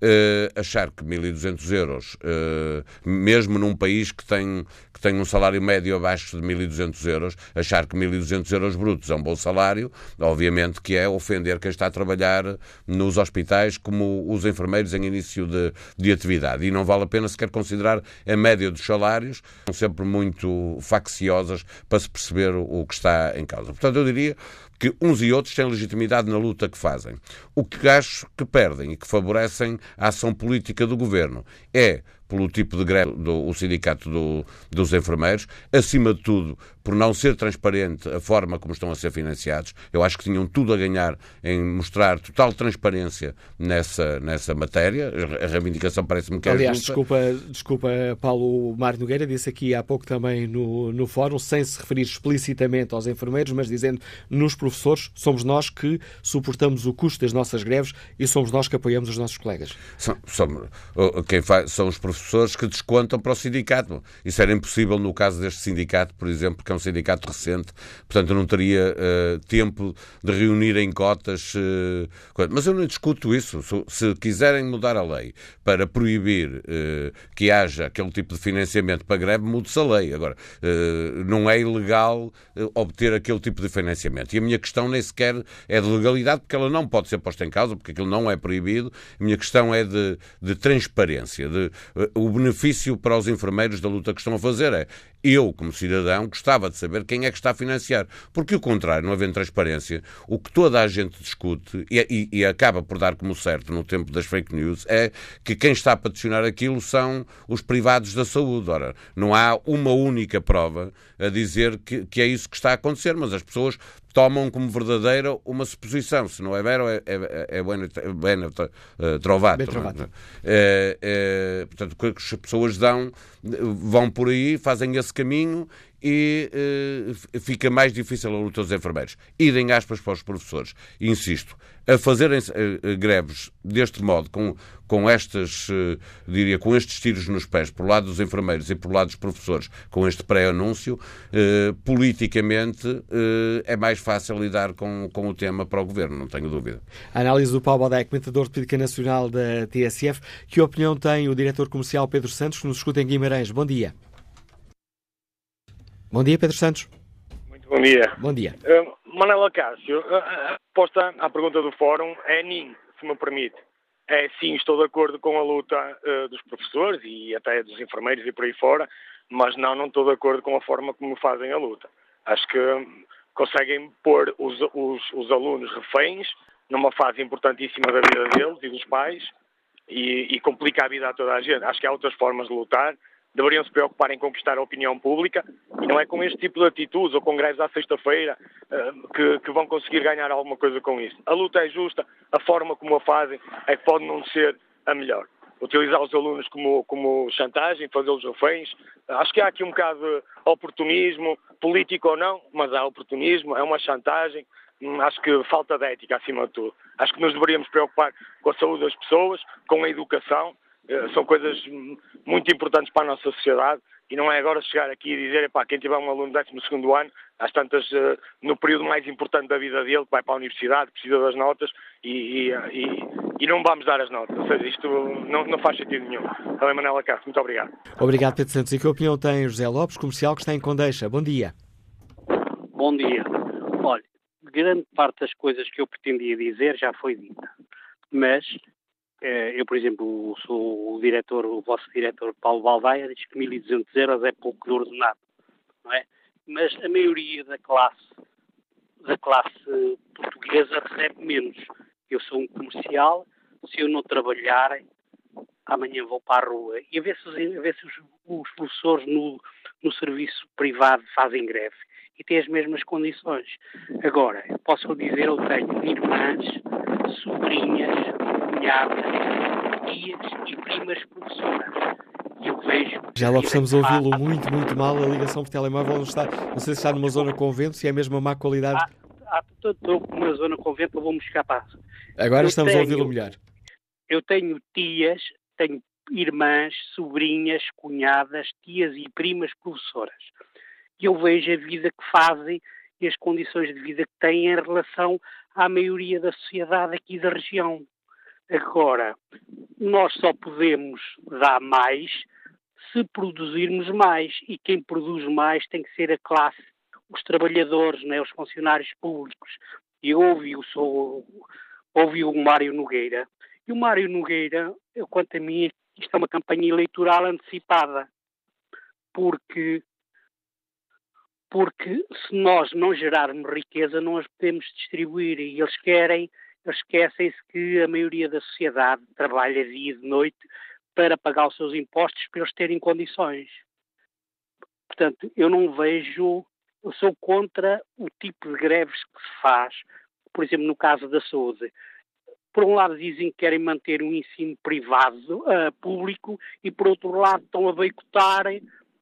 eh, achar que 1.200 euros, eh, mesmo num país que tem, que tem um salário médio abaixo de 1.200 euros, achar que 1.200 euros brutos é um bom salário, obviamente que é ofender quem está a trabalhar nos hospitais como os enfermeiros em início de, de atividade. E não vale a pena sequer considerar a média dos salários, são sempre muito facciosas para se perceber o que está em causa. Portanto, eu diria que uns e outros têm legitimidade na luta que fazem. O que acho que perdem e que favorecem a ação política do governo é pelo tipo de greve do sindicato do, dos enfermeiros, acima de tudo por não ser transparente a forma como estão a ser financiados. Eu acho que tinham tudo a ganhar em mostrar total transparência nessa, nessa matéria. A reivindicação parece-me que é Aliás, justa. desculpa, desculpa, Paulo Mário Nogueira disse aqui há pouco também no, no fórum, sem se referir explicitamente aos enfermeiros, mas dizendo nos professores, somos nós que suportamos o custo das nossas greves e somos nós que apoiamos os nossos colegas. São, são, quem faz, são os professores que descontam para o sindicato. Isso era impossível no caso deste sindicato, por exemplo, que é um sindicato recente, portanto não teria uh, tempo de reunir em cotas. Uh, mas eu não discuto isso. Se quiserem mudar a lei para proibir uh, que haja aquele tipo de financiamento para greve, mude-se a lei. Agora, não é ilegal obter aquele tipo de financiamento. E a minha questão nem sequer é de legalidade, porque ela não pode ser posta em causa, porque aquilo não é proibido. A minha questão é de, de transparência. De, o benefício para os enfermeiros da luta que estão a fazer é eu, como cidadão, gostava de saber quem é que está a financiar. Porque o contrário, não havendo transparência, o que toda a gente discute e, e, e, acaba por dar como certo no tempo das fake news é que quem está a patrocinar aquilo são os privados da saúde. Ora, não há uma única prova a dizer que, que é isso que está a acontecer, mas as pessoas tomam como verdadeira uma suposição. Se não é vero, é, é, é bueno, uh, trovato. É, é, portanto, que as pessoas dão, vão por aí, fazem esse caminho e uh, fica mais difícil a luta dos enfermeiros. Idem aspas para os professores. Insisto, a fazerem uh, greves deste modo, com, com estas, diria, com estes tiros nos pés, por lado dos enfermeiros e por lado dos professores, com este pré-anúncio, politicamente é mais fácil lidar com, com o tema para o governo, não tenho dúvida. A análise do Paulo Badé, comentador de política nacional da TSF. Que opinião tem o diretor comercial Pedro Santos, que nos escuta em Guimarães? Bom dia. Bom dia, Pedro Santos. Muito bom dia. Bom dia. Uh, Manela Cássio, a resposta à pergunta do Fórum é NIM, se me permite. É sim, estou de acordo com a luta uh, dos professores e até dos enfermeiros e por aí fora, mas não, não estou de acordo com a forma como fazem a luta. Acho que conseguem pôr os, os, os alunos reféns numa fase importantíssima da vida deles e dos pais e, e complica a vida a toda a gente. Acho que há outras formas de lutar deveriam se preocupar em conquistar a opinião pública e não é com este tipo de atitudes ou com greves à sexta-feira uh, que, que, vão conseguir ganhar alguma coisa com isso. A luta é justa, a forma como a fazem é que pode não ser a melhor. Utilizar os alunos como, como chantagem, fazê-los reféns. Acho que há aqui um bocado de oportunismo, político ou não, mas há oportunismo, é uma chantagem. Hum, acho que falta de ética acima de tudo. Acho que nos deveríamos preocupar com a saúde das pessoas, com a educação eh, são coisas muito importantes para a nossa sociedade e não é agora chegar aqui e dizer, pá, quem tiver um aluno do 12 ano, às tantas, eh, no período mais importante da vida dele, que vai para a universidade, precisa das notas e, e, e não vamos dar as notas. Ou seja, isto não, não faz sentido nenhum. Também Manela Castro, muito obrigado. Obrigado, Pedro Santos. E que opinião tem José Lopes, comercial, que está em Condeixa? Bom dia. Bom dia. Olha, grande parte das coisas que eu pretendia dizer já foi dita. Mas eu, por exemplo, sou o diretor, o vosso diretor Paulo Baldaia, diz que 1.200 euros é pouco de ordenado, não é? Mas a maioria da classe, da classe portuguesa recebe menos. Eu sou um comercial, se eu não trabalhar, amanhã vou para a rua. E a ver se, a ver se os, os professores no, no serviço privado fazem greve e têm as mesmas condições. Agora, posso dizer, eu tenho irmãs, sobrinhas, cunhadas, tias e primas professoras. Vejo. Já lá estamos a ouvi-lo muito, muito mal. A ligação por telemóvel não está. Não sei se está numa zona convento, se é mesmo a má qualidade. Ah, ah, estou numa zona convento, eu vou-me escapar. Agora eu estamos tenho, a ouvi-lo melhor. Eu tenho tias, tenho irmãs, sobrinhas, cunhadas, tias e primas professoras. E eu vejo a vida que fazem e as condições de vida que têm em relação à maioria da sociedade aqui da região. Agora, nós só podemos dar mais se produzirmos mais e quem produz mais tem que ser a classe, os trabalhadores, né, os funcionários públicos. E ouvi, sou, ouvi o Mário Nogueira. E o Mário Nogueira, eu, quanto a mim, isto é uma campanha eleitoral antecipada, porque porque se nós não gerarmos riqueza, não as podemos distribuir. E eles querem, esquecem-se que a maioria da sociedade trabalha dia e de noite para pagar os seus impostos para eles terem condições. Portanto, eu não vejo, eu sou contra o tipo de greves que se faz, por exemplo, no caso da saúde. Por um lado dizem que querem manter um ensino privado, uh, público, e por outro lado estão a boicotar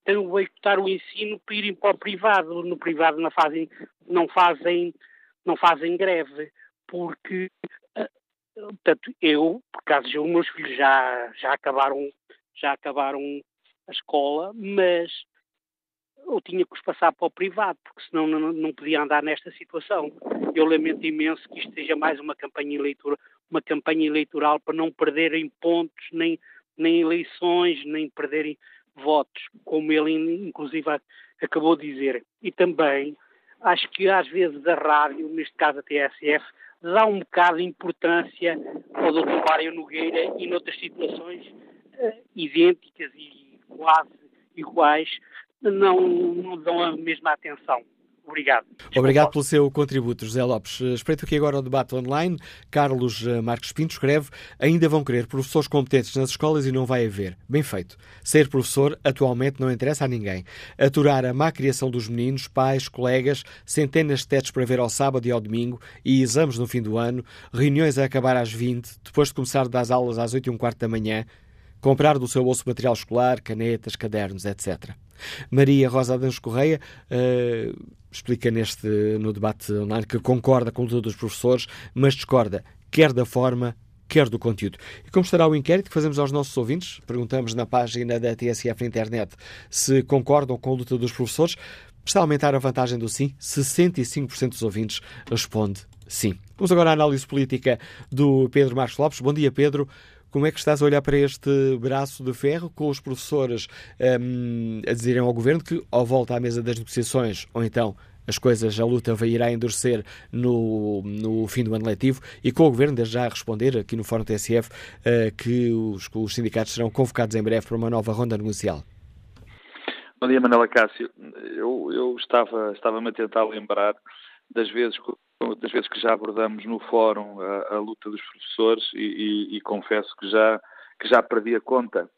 tentam boicotar o ensino para irem para o privado. No privado não fazem, não fazem, não fazem greve, porque eh, portanto, eu, por causa os meus filhos já, já acabaram, já acabaram a escola, mas eu tinha que os passar para o privado, porque senão não, não podia andar nesta situação. Eu lamento imenso que isto seja mais uma campanha eleitoral, uma campanha eleitoral para não perderem pontos, nem, nem eleições, nem perderem votos, como ele inclusive acabou de dizer. E também acho que às vezes a rádio, neste caso a TSF, dá um bocado de importância ao Dr. Mário Nogueira e noutras situações uh, idênticas e quase iguais não, não dão a mesma atenção. Obrigado. Obrigado pelo seu contributo, José Lopes. Espreito aqui agora o debate online. Carlos eh, Marques Pinto escreve: ainda vão querer professores competentes nas escolas e não vai haver. Bem feito. Ser professor atualmente não interessa a ninguém. Aturar a má criação dos meninos, pais, colegas, centenas de tetos para ver ao sábado e ao domingo e exames no fim do ano, reuniões a acabar às 20, depois de começar das aulas às 8 e um quarto da manhã, comprar do seu bolso material escolar, canetas, cadernos, etc. Maria Rosa Adãos Correia uh, explica neste, no debate online que concorda com todos os professores, mas discorda quer da forma, quer do conteúdo. E como estará o inquérito que fazemos aos nossos ouvintes? Perguntamos na página da TSF na internet se concordam com a luta dos professores. Está a aumentar a vantagem do sim. 65% dos ouvintes responde sim. Vamos agora à análise política do Pedro Marcos Lopes. Bom dia, Pedro. Como é que estás a olhar para este braço de ferro com os professores um, a dizerem ao governo que, ou volta à mesa das negociações, ou então as coisas, a luta vai irá endurecer no, no fim do ano letivo e com o Governo desde já a responder aqui no Fórum TSF uh, que os, os sindicatos serão convocados em breve para uma nova ronda negocial. Bom dia, Manela Cássio. Eu, eu estava, estava-me a tentar lembrar das vezes das vezes que já abordamos no fórum a, a luta dos professores e, e, e, confesso que já, que já perdi a conta.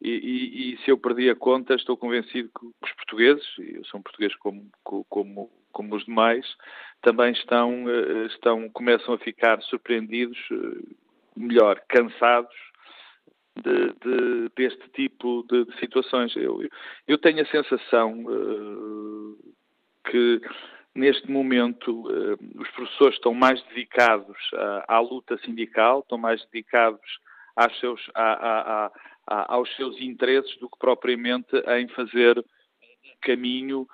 E, e, se eu perdi a conta, estou convencido que os portugueses, e eu sou um português como, como, como os demais, também estão, eh, estão, começam a ficar surpreendidos, eh, melhor, cansados de, de, deste tipo de, de situações. Eu, eu, tenho a sensação uh, que Neste momento, eh, os professores estão mais dedicados à, à luta sindical, estão mais dedicados aos seus, a, a, a, aos seus interesses do que propriamente em fazer um caminho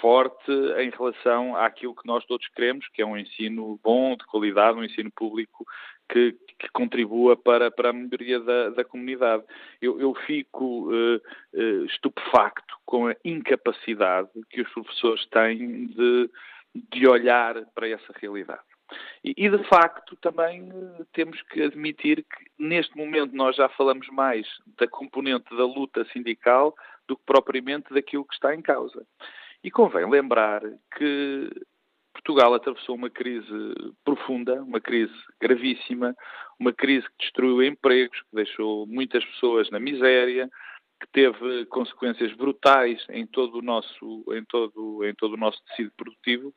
forte em relação àquilo que nós todos queremos, que é um ensino bom, de qualidade, um ensino público que, que contribua para, para a melhoria da, da comunidade. Eu, eu fico uh, estupefacto com a incapacidade que os professores têm de, de olhar para essa realidade. E, e, de facto, também temos que admitir que neste momento nós já falamos mais da componente da luta sindical do que propriamente daquilo que está em causa. E convém lembrar que Portugal atravessou uma crise profunda, uma crise gravíssima, uma crise que destruiu empregos, que deixou muitas pessoas na miséria, que teve consequências brutais em todo o nosso, em todo, em todo o nosso tecido produtivo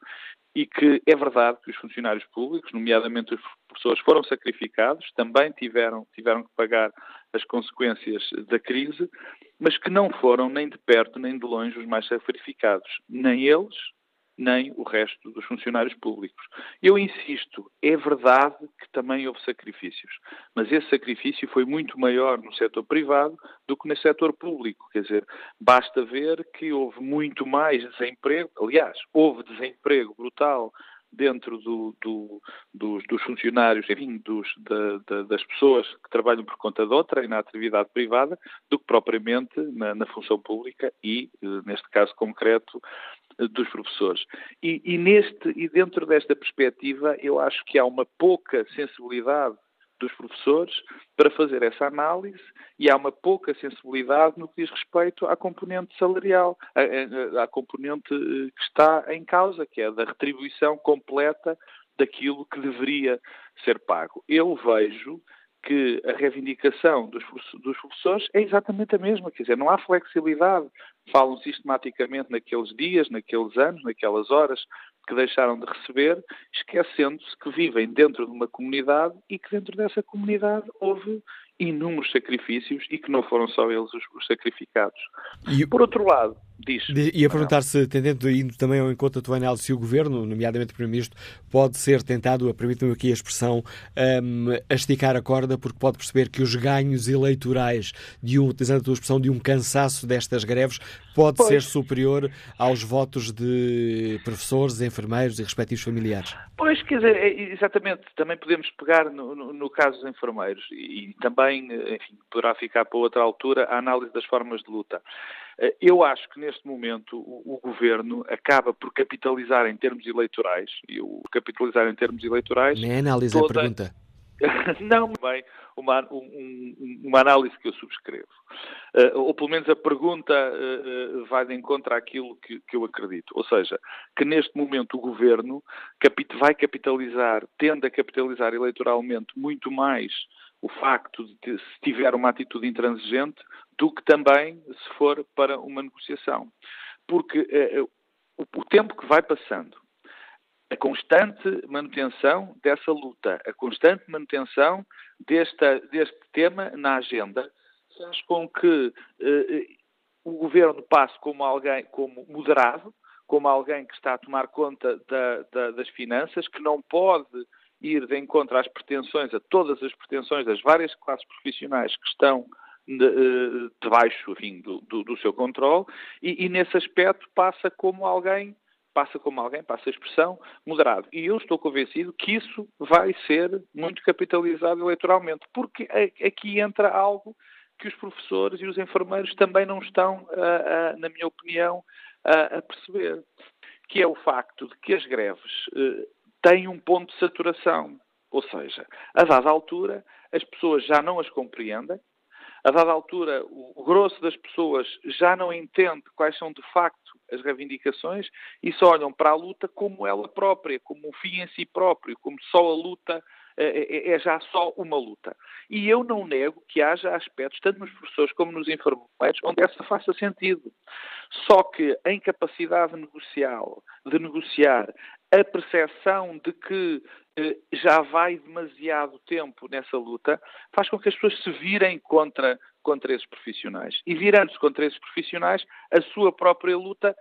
e que é verdade que os funcionários públicos, nomeadamente os professores, foram sacrificados, também tiveram, tiveram que pagar as consequências da crise, mas que não foram nem de perto nem de longe os mais sacrificados, nem eles, nem o resto dos funcionários públicos. Eu insisto, é verdade que também houve sacrifícios, mas esse sacrifício foi muito maior no setor privado do que no setor público. Quer dizer, basta ver que houve muito mais desemprego, aliás, houve desemprego brutal dentro do, do, dos, dos, funcionários, enfim, dos, da, da, das pessoas que trabalham por conta de outra e na atividade privada, do que propriamente na, na função pública e, eh, neste caso concreto, dos professores. E, e, neste, e dentro desta perspectiva, eu acho que há uma pouca sensibilidade dos professores para fazer essa análise e há uma pouca sensibilidade no que diz respeito à componente salarial, à, componente eh, que está em causa, que é da retribuição completa daquilo que deveria ser pago. Eu vejo que a reivindicação dos professores é exatamente a mesma, quer dizer, não há flexibilidade. Falam sistematicamente naqueles dias, naqueles anos, naquelas horas que deixaram de receber, esquecendo-se que vivem dentro de uma comunidade e que dentro dessa comunidade houve inúmeros sacrifícios e que não foram só eles os, os sacrificados. E, Por outro lado, diz. E a perguntar se, tendendo indo também ao encontro da tua análise, se o governo, nomeadamente o Primeiro-Ministro, pode ser tentado, permitam-me aqui a expressão, um, a esticar a corda, porque pode perceber que os ganhos eleitorais, de um, utilizando a tua expressão, de um cansaço destas greves, pode pois. ser superior aos votos de professores, enfermeiros e respectivos familiares. Pois, quer dizer, é, exatamente, também podemos pegar no, no, no caso dos enfermeiros e também, enfim, poderá ficar para outra altura a análise das formas de luta. Eh, eu acho que neste momento o, governo acaba por capitalizar em termos eleitorais, e o capitalizar em termos eleitorais. Nem análise toda... a pergunta. Não, bem, uma, um, uma análise que eu subscrevo. Uh, ou pelo menos a pergunta uh, vai de encontro àquilo que, que, eu acredito. Ou seja, que neste momento o governo capit vai capitalizar, tende a capitalizar eleitoralmente muito mais o facto de se tiver uma atitude intransigente do que também se for para uma negociação. Porque eh, o, o tempo que vai passando, a constante manutenção dessa luta, a constante manutenção desta, deste tema na agenda, faz com que eh, o governo passe como alguém como moderado, como alguém que está a tomar conta da, da, das finanças, que não pode ir de encontro às pretensões, a todas as pretensões das várias classes profissionais que estão de, eh, debaixo do, do, do, seu controle e, e, nesse aspecto passa como alguém passa como alguém, passa a expressão, moderado. E eu estou convencido que isso vai ser muito capitalizado eleitoralmente, porque aqui entra algo que os professores e os enfermeiros também não estão, na minha opinião, a perceber, que é o facto de que as greves têm um ponto de saturação. Ou seja, a dada altura, as pessoas já não as compreendem, a dada altura, o grosso das pessoas já não entende quais são de facto as reivindicações e só olham para a luta como ela própria, como um fim em si próprio, como só a luta é, é já só uma luta. E eu não nego que haja aspectos, tanto nos professores como nos enfermeiros, onde essa faça sentido. Só que a incapacidade negocial, de negociar, a percepção de que eh, já vai demasiado tempo nessa luta, faz com que as pessoas se virem contra, contra esses profissionais. E virando-se contra esses profissionais, a sua própria luta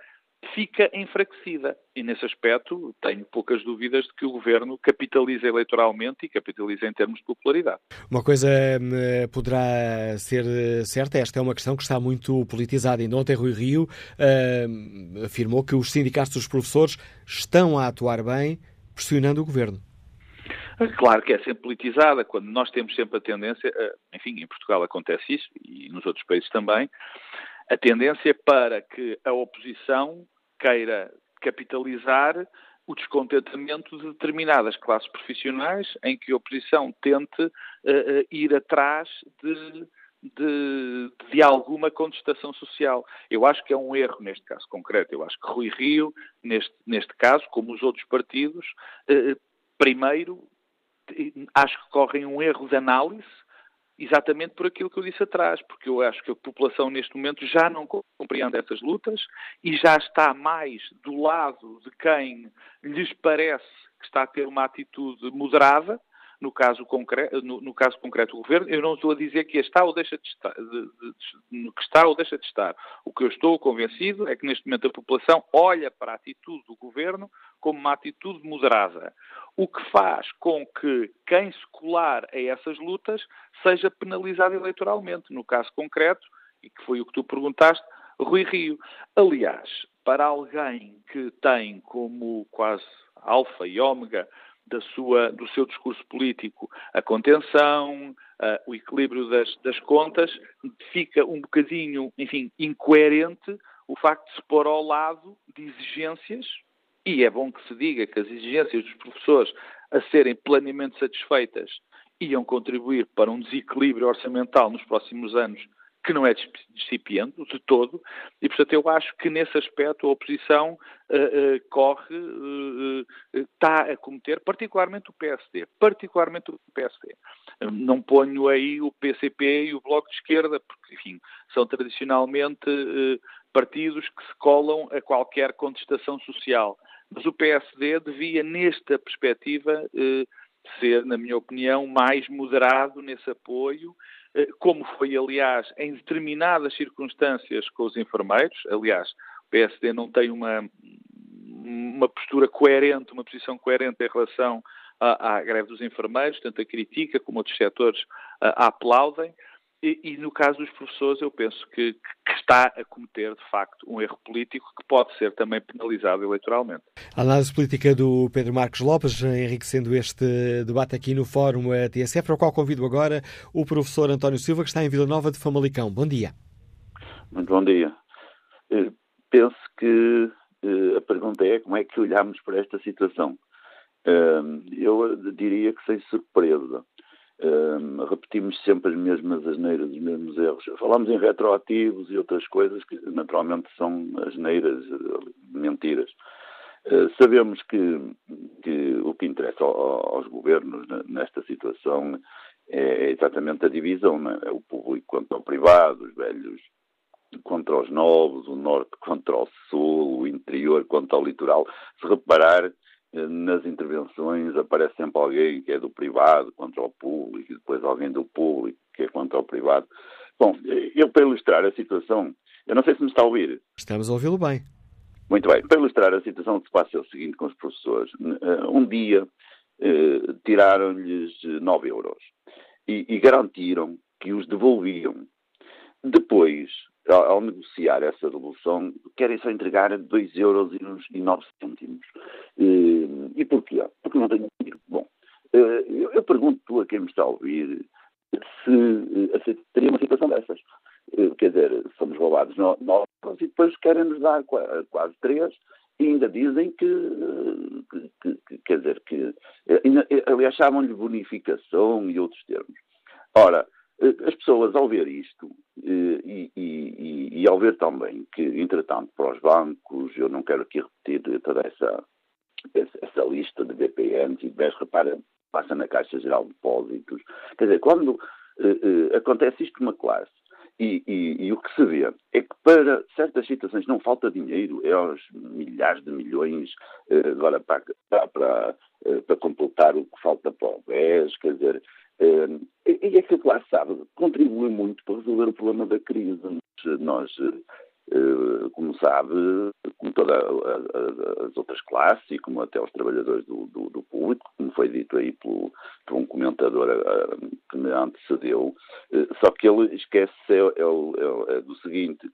fica enfraquecida. E nesse aspecto tenho poucas dúvidas de que o governo capitaliza eleitoralmente e capitaliza em termos de popularidade. Uma coisa eh, poderá ser certa, esta é uma questão que está muito politizada. Ainda ontem Rui Rio uh, afirmou que os sindicatos dos professores estão a atuar bem, pressionando o governo. Claro que é sempre politizada, quando nós temos sempre a tendência, enfim, em Portugal acontece isso e nos outros países também, a tendência para que a oposição queira capitalizar o descontentamento de determinadas classes profissionais em que a oposição tente uh, uh, ir atrás de, de, de, alguma contestação social. Eu acho que é um erro neste caso concreto. Eu acho que Rui Rio, neste, neste caso, como os outros partidos, uh, primeiro, acho que correm um erro de análise exatamente por aquilo que eu disse atrás, porque eu acho que a população neste momento já não compreende essas lutas e já está mais do lado de quem lhes parece que está a ter uma atitude moderada, no caso, concreto, no, no caso concreto do governo, eu não estou a dizer que está ou deixa de estar, de, de, de, que está ou deixa de estar. O que eu estou convencido é que neste momento a população olha para a atitude do governo como uma atitude moderada o que faz com que quem se colar a essas lutas seja penalizado eleitoralmente. No caso concreto, e que foi o que tu perguntaste, Rui Rio. Aliás, para alguém que tem como quase alfa e ômega da sua, do seu discurso político. A contenção, o equilíbrio das, das, contas, fica um bocadinho, enfim, incoerente o facto de se pôr ao lado de exigências e é bom que se diga que as exigências dos professores a serem plenamente satisfeitas iam contribuir para um desequilíbrio orçamental nos próximos anos que não é discipiente de todo, e portanto eu acho que nesse aspecto a oposição uh, uh, corre, uh, está a cometer, particularmente o PSD, particularmente o PSD. Não ponho aí o PCP e o Bloco de Esquerda, porque, enfim, são tradicionalmente partidos que se colam a qualquer contestação social. Mas o PSD devia, nesta perspectiva, ser, na minha opinião, mais moderado nesse apoio, como foi, aliás, em determinadas circunstâncias com os enfermeiros. Aliás, o PSD não tem uma, uma postura coerente, uma posição coerente em relação à, à greve dos enfermeiros, tanto a critica como outros setores a, a aplaudem. E, e, no caso dos professores, eu penso que, está a cometer, de facto, um erro político que pode ser também penalizado eleitoralmente. A análise política do Pedro Marcos Lopes, enriquecendo este debate aqui no Fórum TSF, para o qual convido agora o professor António Silva, que está em Vila Nova de Famalicão. Bom dia. Muito bom dia. Eu penso que eh, a pergunta é como é que olhamos para esta situação. Eu diria que sem surpresa repetimos sempre as mesmas asneiras, os mesmos erros. Falamos em retroativos e outras coisas que naturalmente são asneiras, mentiras. Uh, sabemos que, que, o que interessa ao, aos governos nesta situação é exatamente a divisão, é? o público contra o privado, os velhos contra os novos, o norte contra o sul, o interior contra o litoral. Se reparar, nas intervenções aparece sempre alguém que é do privado contra o público, e depois alguém do público que é contra o privado. Bom, eu para ilustrar a situação, eu não sei se me está a ouvir. Estamos a ouvi-lo bem. Muito bem. Para ilustrar a situação que se passa é o seguinte com os professores. Eh, um dia eh, tiraram-lhes 9 euros e, e garantiram que os devolviam. Depois, ao, ao, negociar essa devolução, querem só entregar 2 euros e 9 cêntimos. E, porquê? Porque não tenho dinheiro. Bom, eh, eu, eu pergunto a quem me está a ouvir se aceitaria uma situação dessas. Eh, quer dizer, somos roubados nós e depois querem-nos dar quase três e ainda dizem que, que, que quer dizer, que, aliás, chamam-lhe bonificação e outros termos. Ora, eh, as pessoas, ao ver isto, eh, e, e, e, ao ver também que, entretanto, para os bancos, eu não quero aqui repetir toda essa, essa, lista de BPMs e de repara, passa na Caixa Geral de Depósitos. Quer dizer, quando uh, uh, acontece isto numa classe, e, e, e, o que se vê é que para certas situações não falta dinheiro, é aos milhares de milhões agora para, para, para, para completar o que falta para o BES, quer dizer, e é que, claro, sabe, contribui muito para resolver o problema da crise. Nós, uh, como sabe, como todas as outras classes e como até os trabalhadores do, do, do público, como foi dito aí por, por um comentador que me antecedeu, só que ele esquece é, é, é, é do seguinte,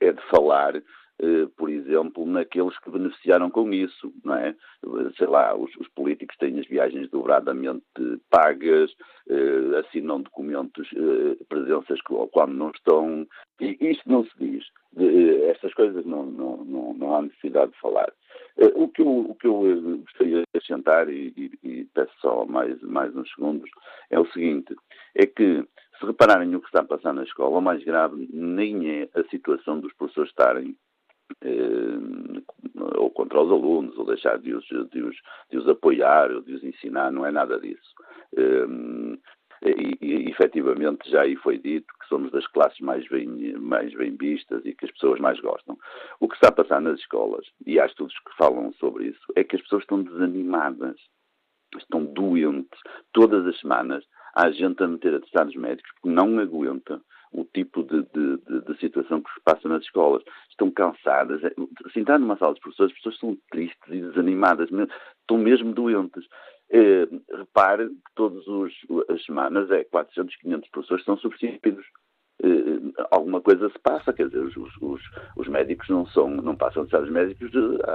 é de falar eh, por exemplo, naqueles que beneficiaram com isso, não é? Sei lá, os, os políticos têm as viagens dobradamente pagas, eh, assinam documentos, eh, presenças quando não estão, e isto não se diz. Eh, estas coisas não, não, não, não há necessidade de falar. Uh, o, que eu, o que eu gostaria de acrescentar, e, e, e, peço só mais, mais uns segundos, é o seguinte: é que, se repararem o que está a passar na escola, o mais grave nem é a situação dos professores estarem eh, ou contra os alunos, ou deixar de os, de os, de os apoiar, ou de os ensinar, não é nada disso. Eh, e, e efetivamente já aí foi dito que somos das classes mais bem, mais bem vistas e que as pessoas mais gostam. O que está a passar nas escolas, e há estudos que falam sobre isso, é que as pessoas estão desanimadas, estão doentes. Todas as semanas há gente a meter atestados médicos porque não aguenta o tipo de, de, de, de, situação que se passa nas escolas. Estão cansadas. É, se entrar numa sala de professores, as pessoas estão tristes e desanimadas, estão mesmo doentes. Eh, repare que todas as semanas é 400, 500 professores são substituídos. Eh, alguma coisa se passa, quer dizer, os, os, os médicos não, são, não passam de estar médicos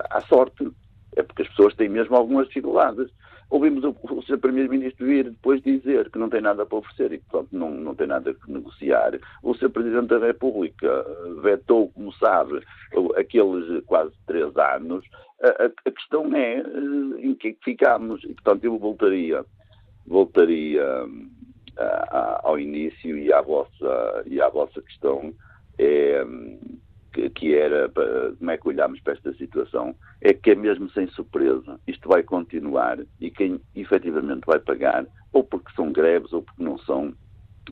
à sorte. É porque as pessoas têm mesmo algumas dificuldades ouvimos o, o Sr. Primeiro-Ministro vir depois dizer que não tem nada para oferecer e que portanto, não, não tem nada a negociar. O Sr. Presidente da República eh, vetou, como sabe, aqueles quase três anos. A, a, a questão é eh, em que ficamos. E, portanto, eu voltaria, voltaria a, a, ao início e à vossa, e à vossa questão. É, que, que era como é que olhamos para esta situação, é que é mesmo sem surpresa. Isto vai continuar e quem efetivamente vai pagar, ou porque são greves, ou porque não são,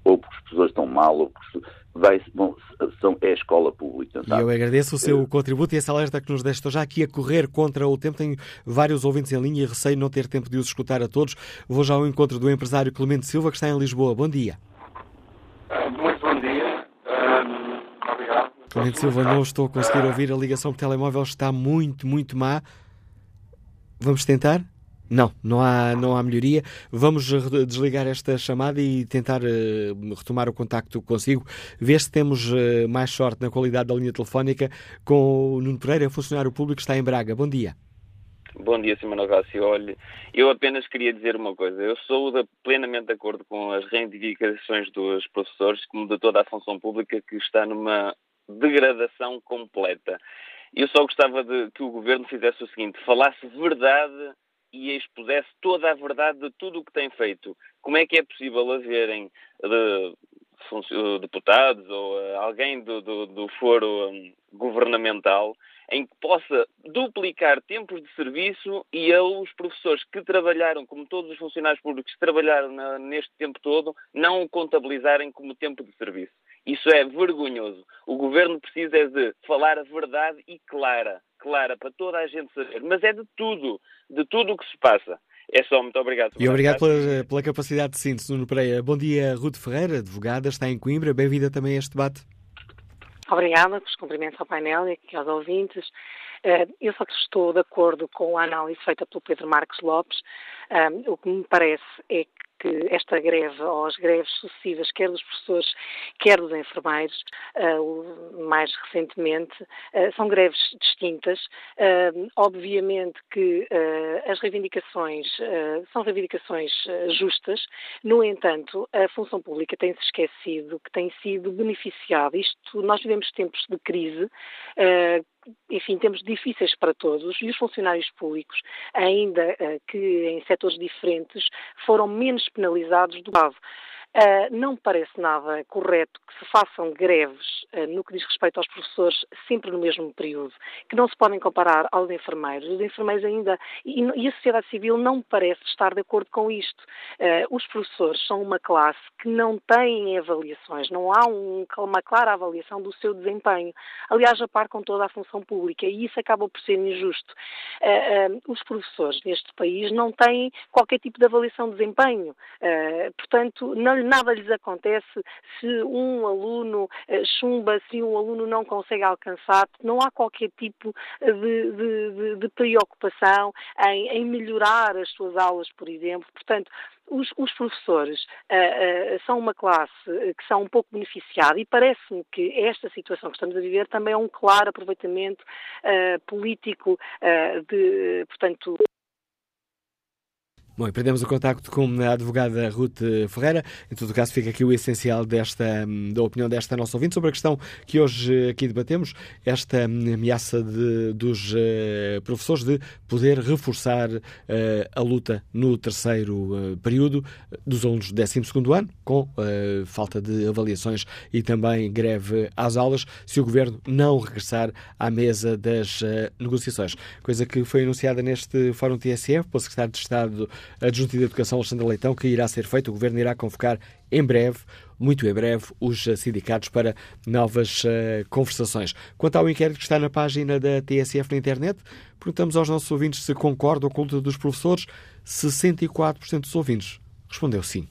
ou porque as pessoas estão mal, ou porque vai, bom, são, é a escola pública. Sabe? E eu agradeço o seu contributo e essa alerta que nos deste. Já aqui a correr contra o tempo. Tenho vários ouvintes em linha e receio não ter tempo de os escutar a todos. Vou já ao encontro do empresário Clemente Silva, que está em Lisboa. Bom dia. Clemente Silva, não estou a conseguir ouvir. A ligação por telemóvel está muito, muito má. Vamos tentar? Não, não há, não há melhoria. Vamos desligar esta chamada e tentar uh, retomar o contacto consigo. Ver se temos uh, mais sorte na qualidade da linha telefónica com o Nuno Pereira, funcionário público que está em Braga. Bom dia. Bom dia, Simão Rácio. Olhe, eu apenas queria dizer uma coisa. Eu sou de, plenamente de acordo com as reivindicações dos professores, como de toda a função pública que está numa degradação completa. Eu só gostava de que o governo fizesse o seguinte: falasse verdade e expusesse toda a verdade de tudo o que tem feito. Como é que é possível haverem de, de, deputados ou uh, alguém do, do, do foro um, governamental em que possa duplicar tempos de serviço e a os professores que trabalharam, como todos os funcionários públicos que trabalharam na, neste tempo todo, não o contabilizarem como tempo de serviço. Isso é vergonhoso. O governo precisa é de falar a verdade e clara, clara, para toda a gente saber. Mas é de tudo, de tudo o que se passa. É só, muito obrigado. E obrigado pela, pela, capacidade de síntese, Nuno Pereira. Bom dia, Ruth Ferreira, advogada, está em Coimbra. Bem-vinda também a este debate. Obrigada pelos cumprimentos ao painel e aqui aos ouvintes. Eh, eu só estou de acordo com a análise feita pelo Pedro Marcos Lopes. Eh, o que me parece é que que esta greve, ou as greves sucessivas, quer dos professores, quer dos enfermeiros, uh, mais recentemente, uh, são greves distintas. Uh, obviamente que as reivindicações são reivindicações justas, no entanto, a função pública tem-se esquecido que tem sido beneficiada. Isto, nós vivemos tempos de crise, enfim, tempos difíceis para todos e os funcionários públicos, ainda que em setores diferentes, foram menos penalizados do lado. Uh, não parece nada correto que se façam greves uh, no que diz respeito aos professores sempre no mesmo período, que não se podem comparar aos enfermeiros. Os enfermeiros ainda, e, a sociedade civil não parece estar de acordo com isto. Uh, os professores são uma classe que não tem avaliações, não há um, uma clara avaliação do seu desempenho. Aliás, a par com toda a função pública, e isso acaba por ser injusto. os professores neste país não têm qualquer tipo de avaliação de desempenho. portanto, não nada lhes acontece se um aluno eh, chumba, se um aluno não consegue alcançar, não há qualquer tipo de, de, de, de preocupação em, em, melhorar as suas aulas, por exemplo. Portanto, os, os professores uh, uh, são uma classe que são um pouco beneficiada e parece-me que esta situação que estamos a viver também é um claro aproveitamento uh, político de, portanto, Bom, e perdemos o contacto com a advogada Ruth Ferreira. Em todo caso, fica aqui o essencial desta, da opinião desta nossa ouvinte sobre a questão que hoje aqui debatemos, esta ameaça de, dos uh, professores de poder reforçar uh, a luta no terceiro período dos alunos do 12 ano, com falta de avaliações e também greve às aulas, se o Governo não regressar à mesa das negociações. Coisa que foi anunciada neste Fórum TSF pelo Secretário de Estado adjunto de Educação Alexandre Leitão, que irá ser feito. O Governo irá convocar em breve, muito em breve, os sindicatos para novas uh, conversações. Quanto ao inquérito que está na página da TSF na internet, perguntamos aos nossos ouvintes se concordam com a luta dos professores. 64% dos ouvintes respondeu sim.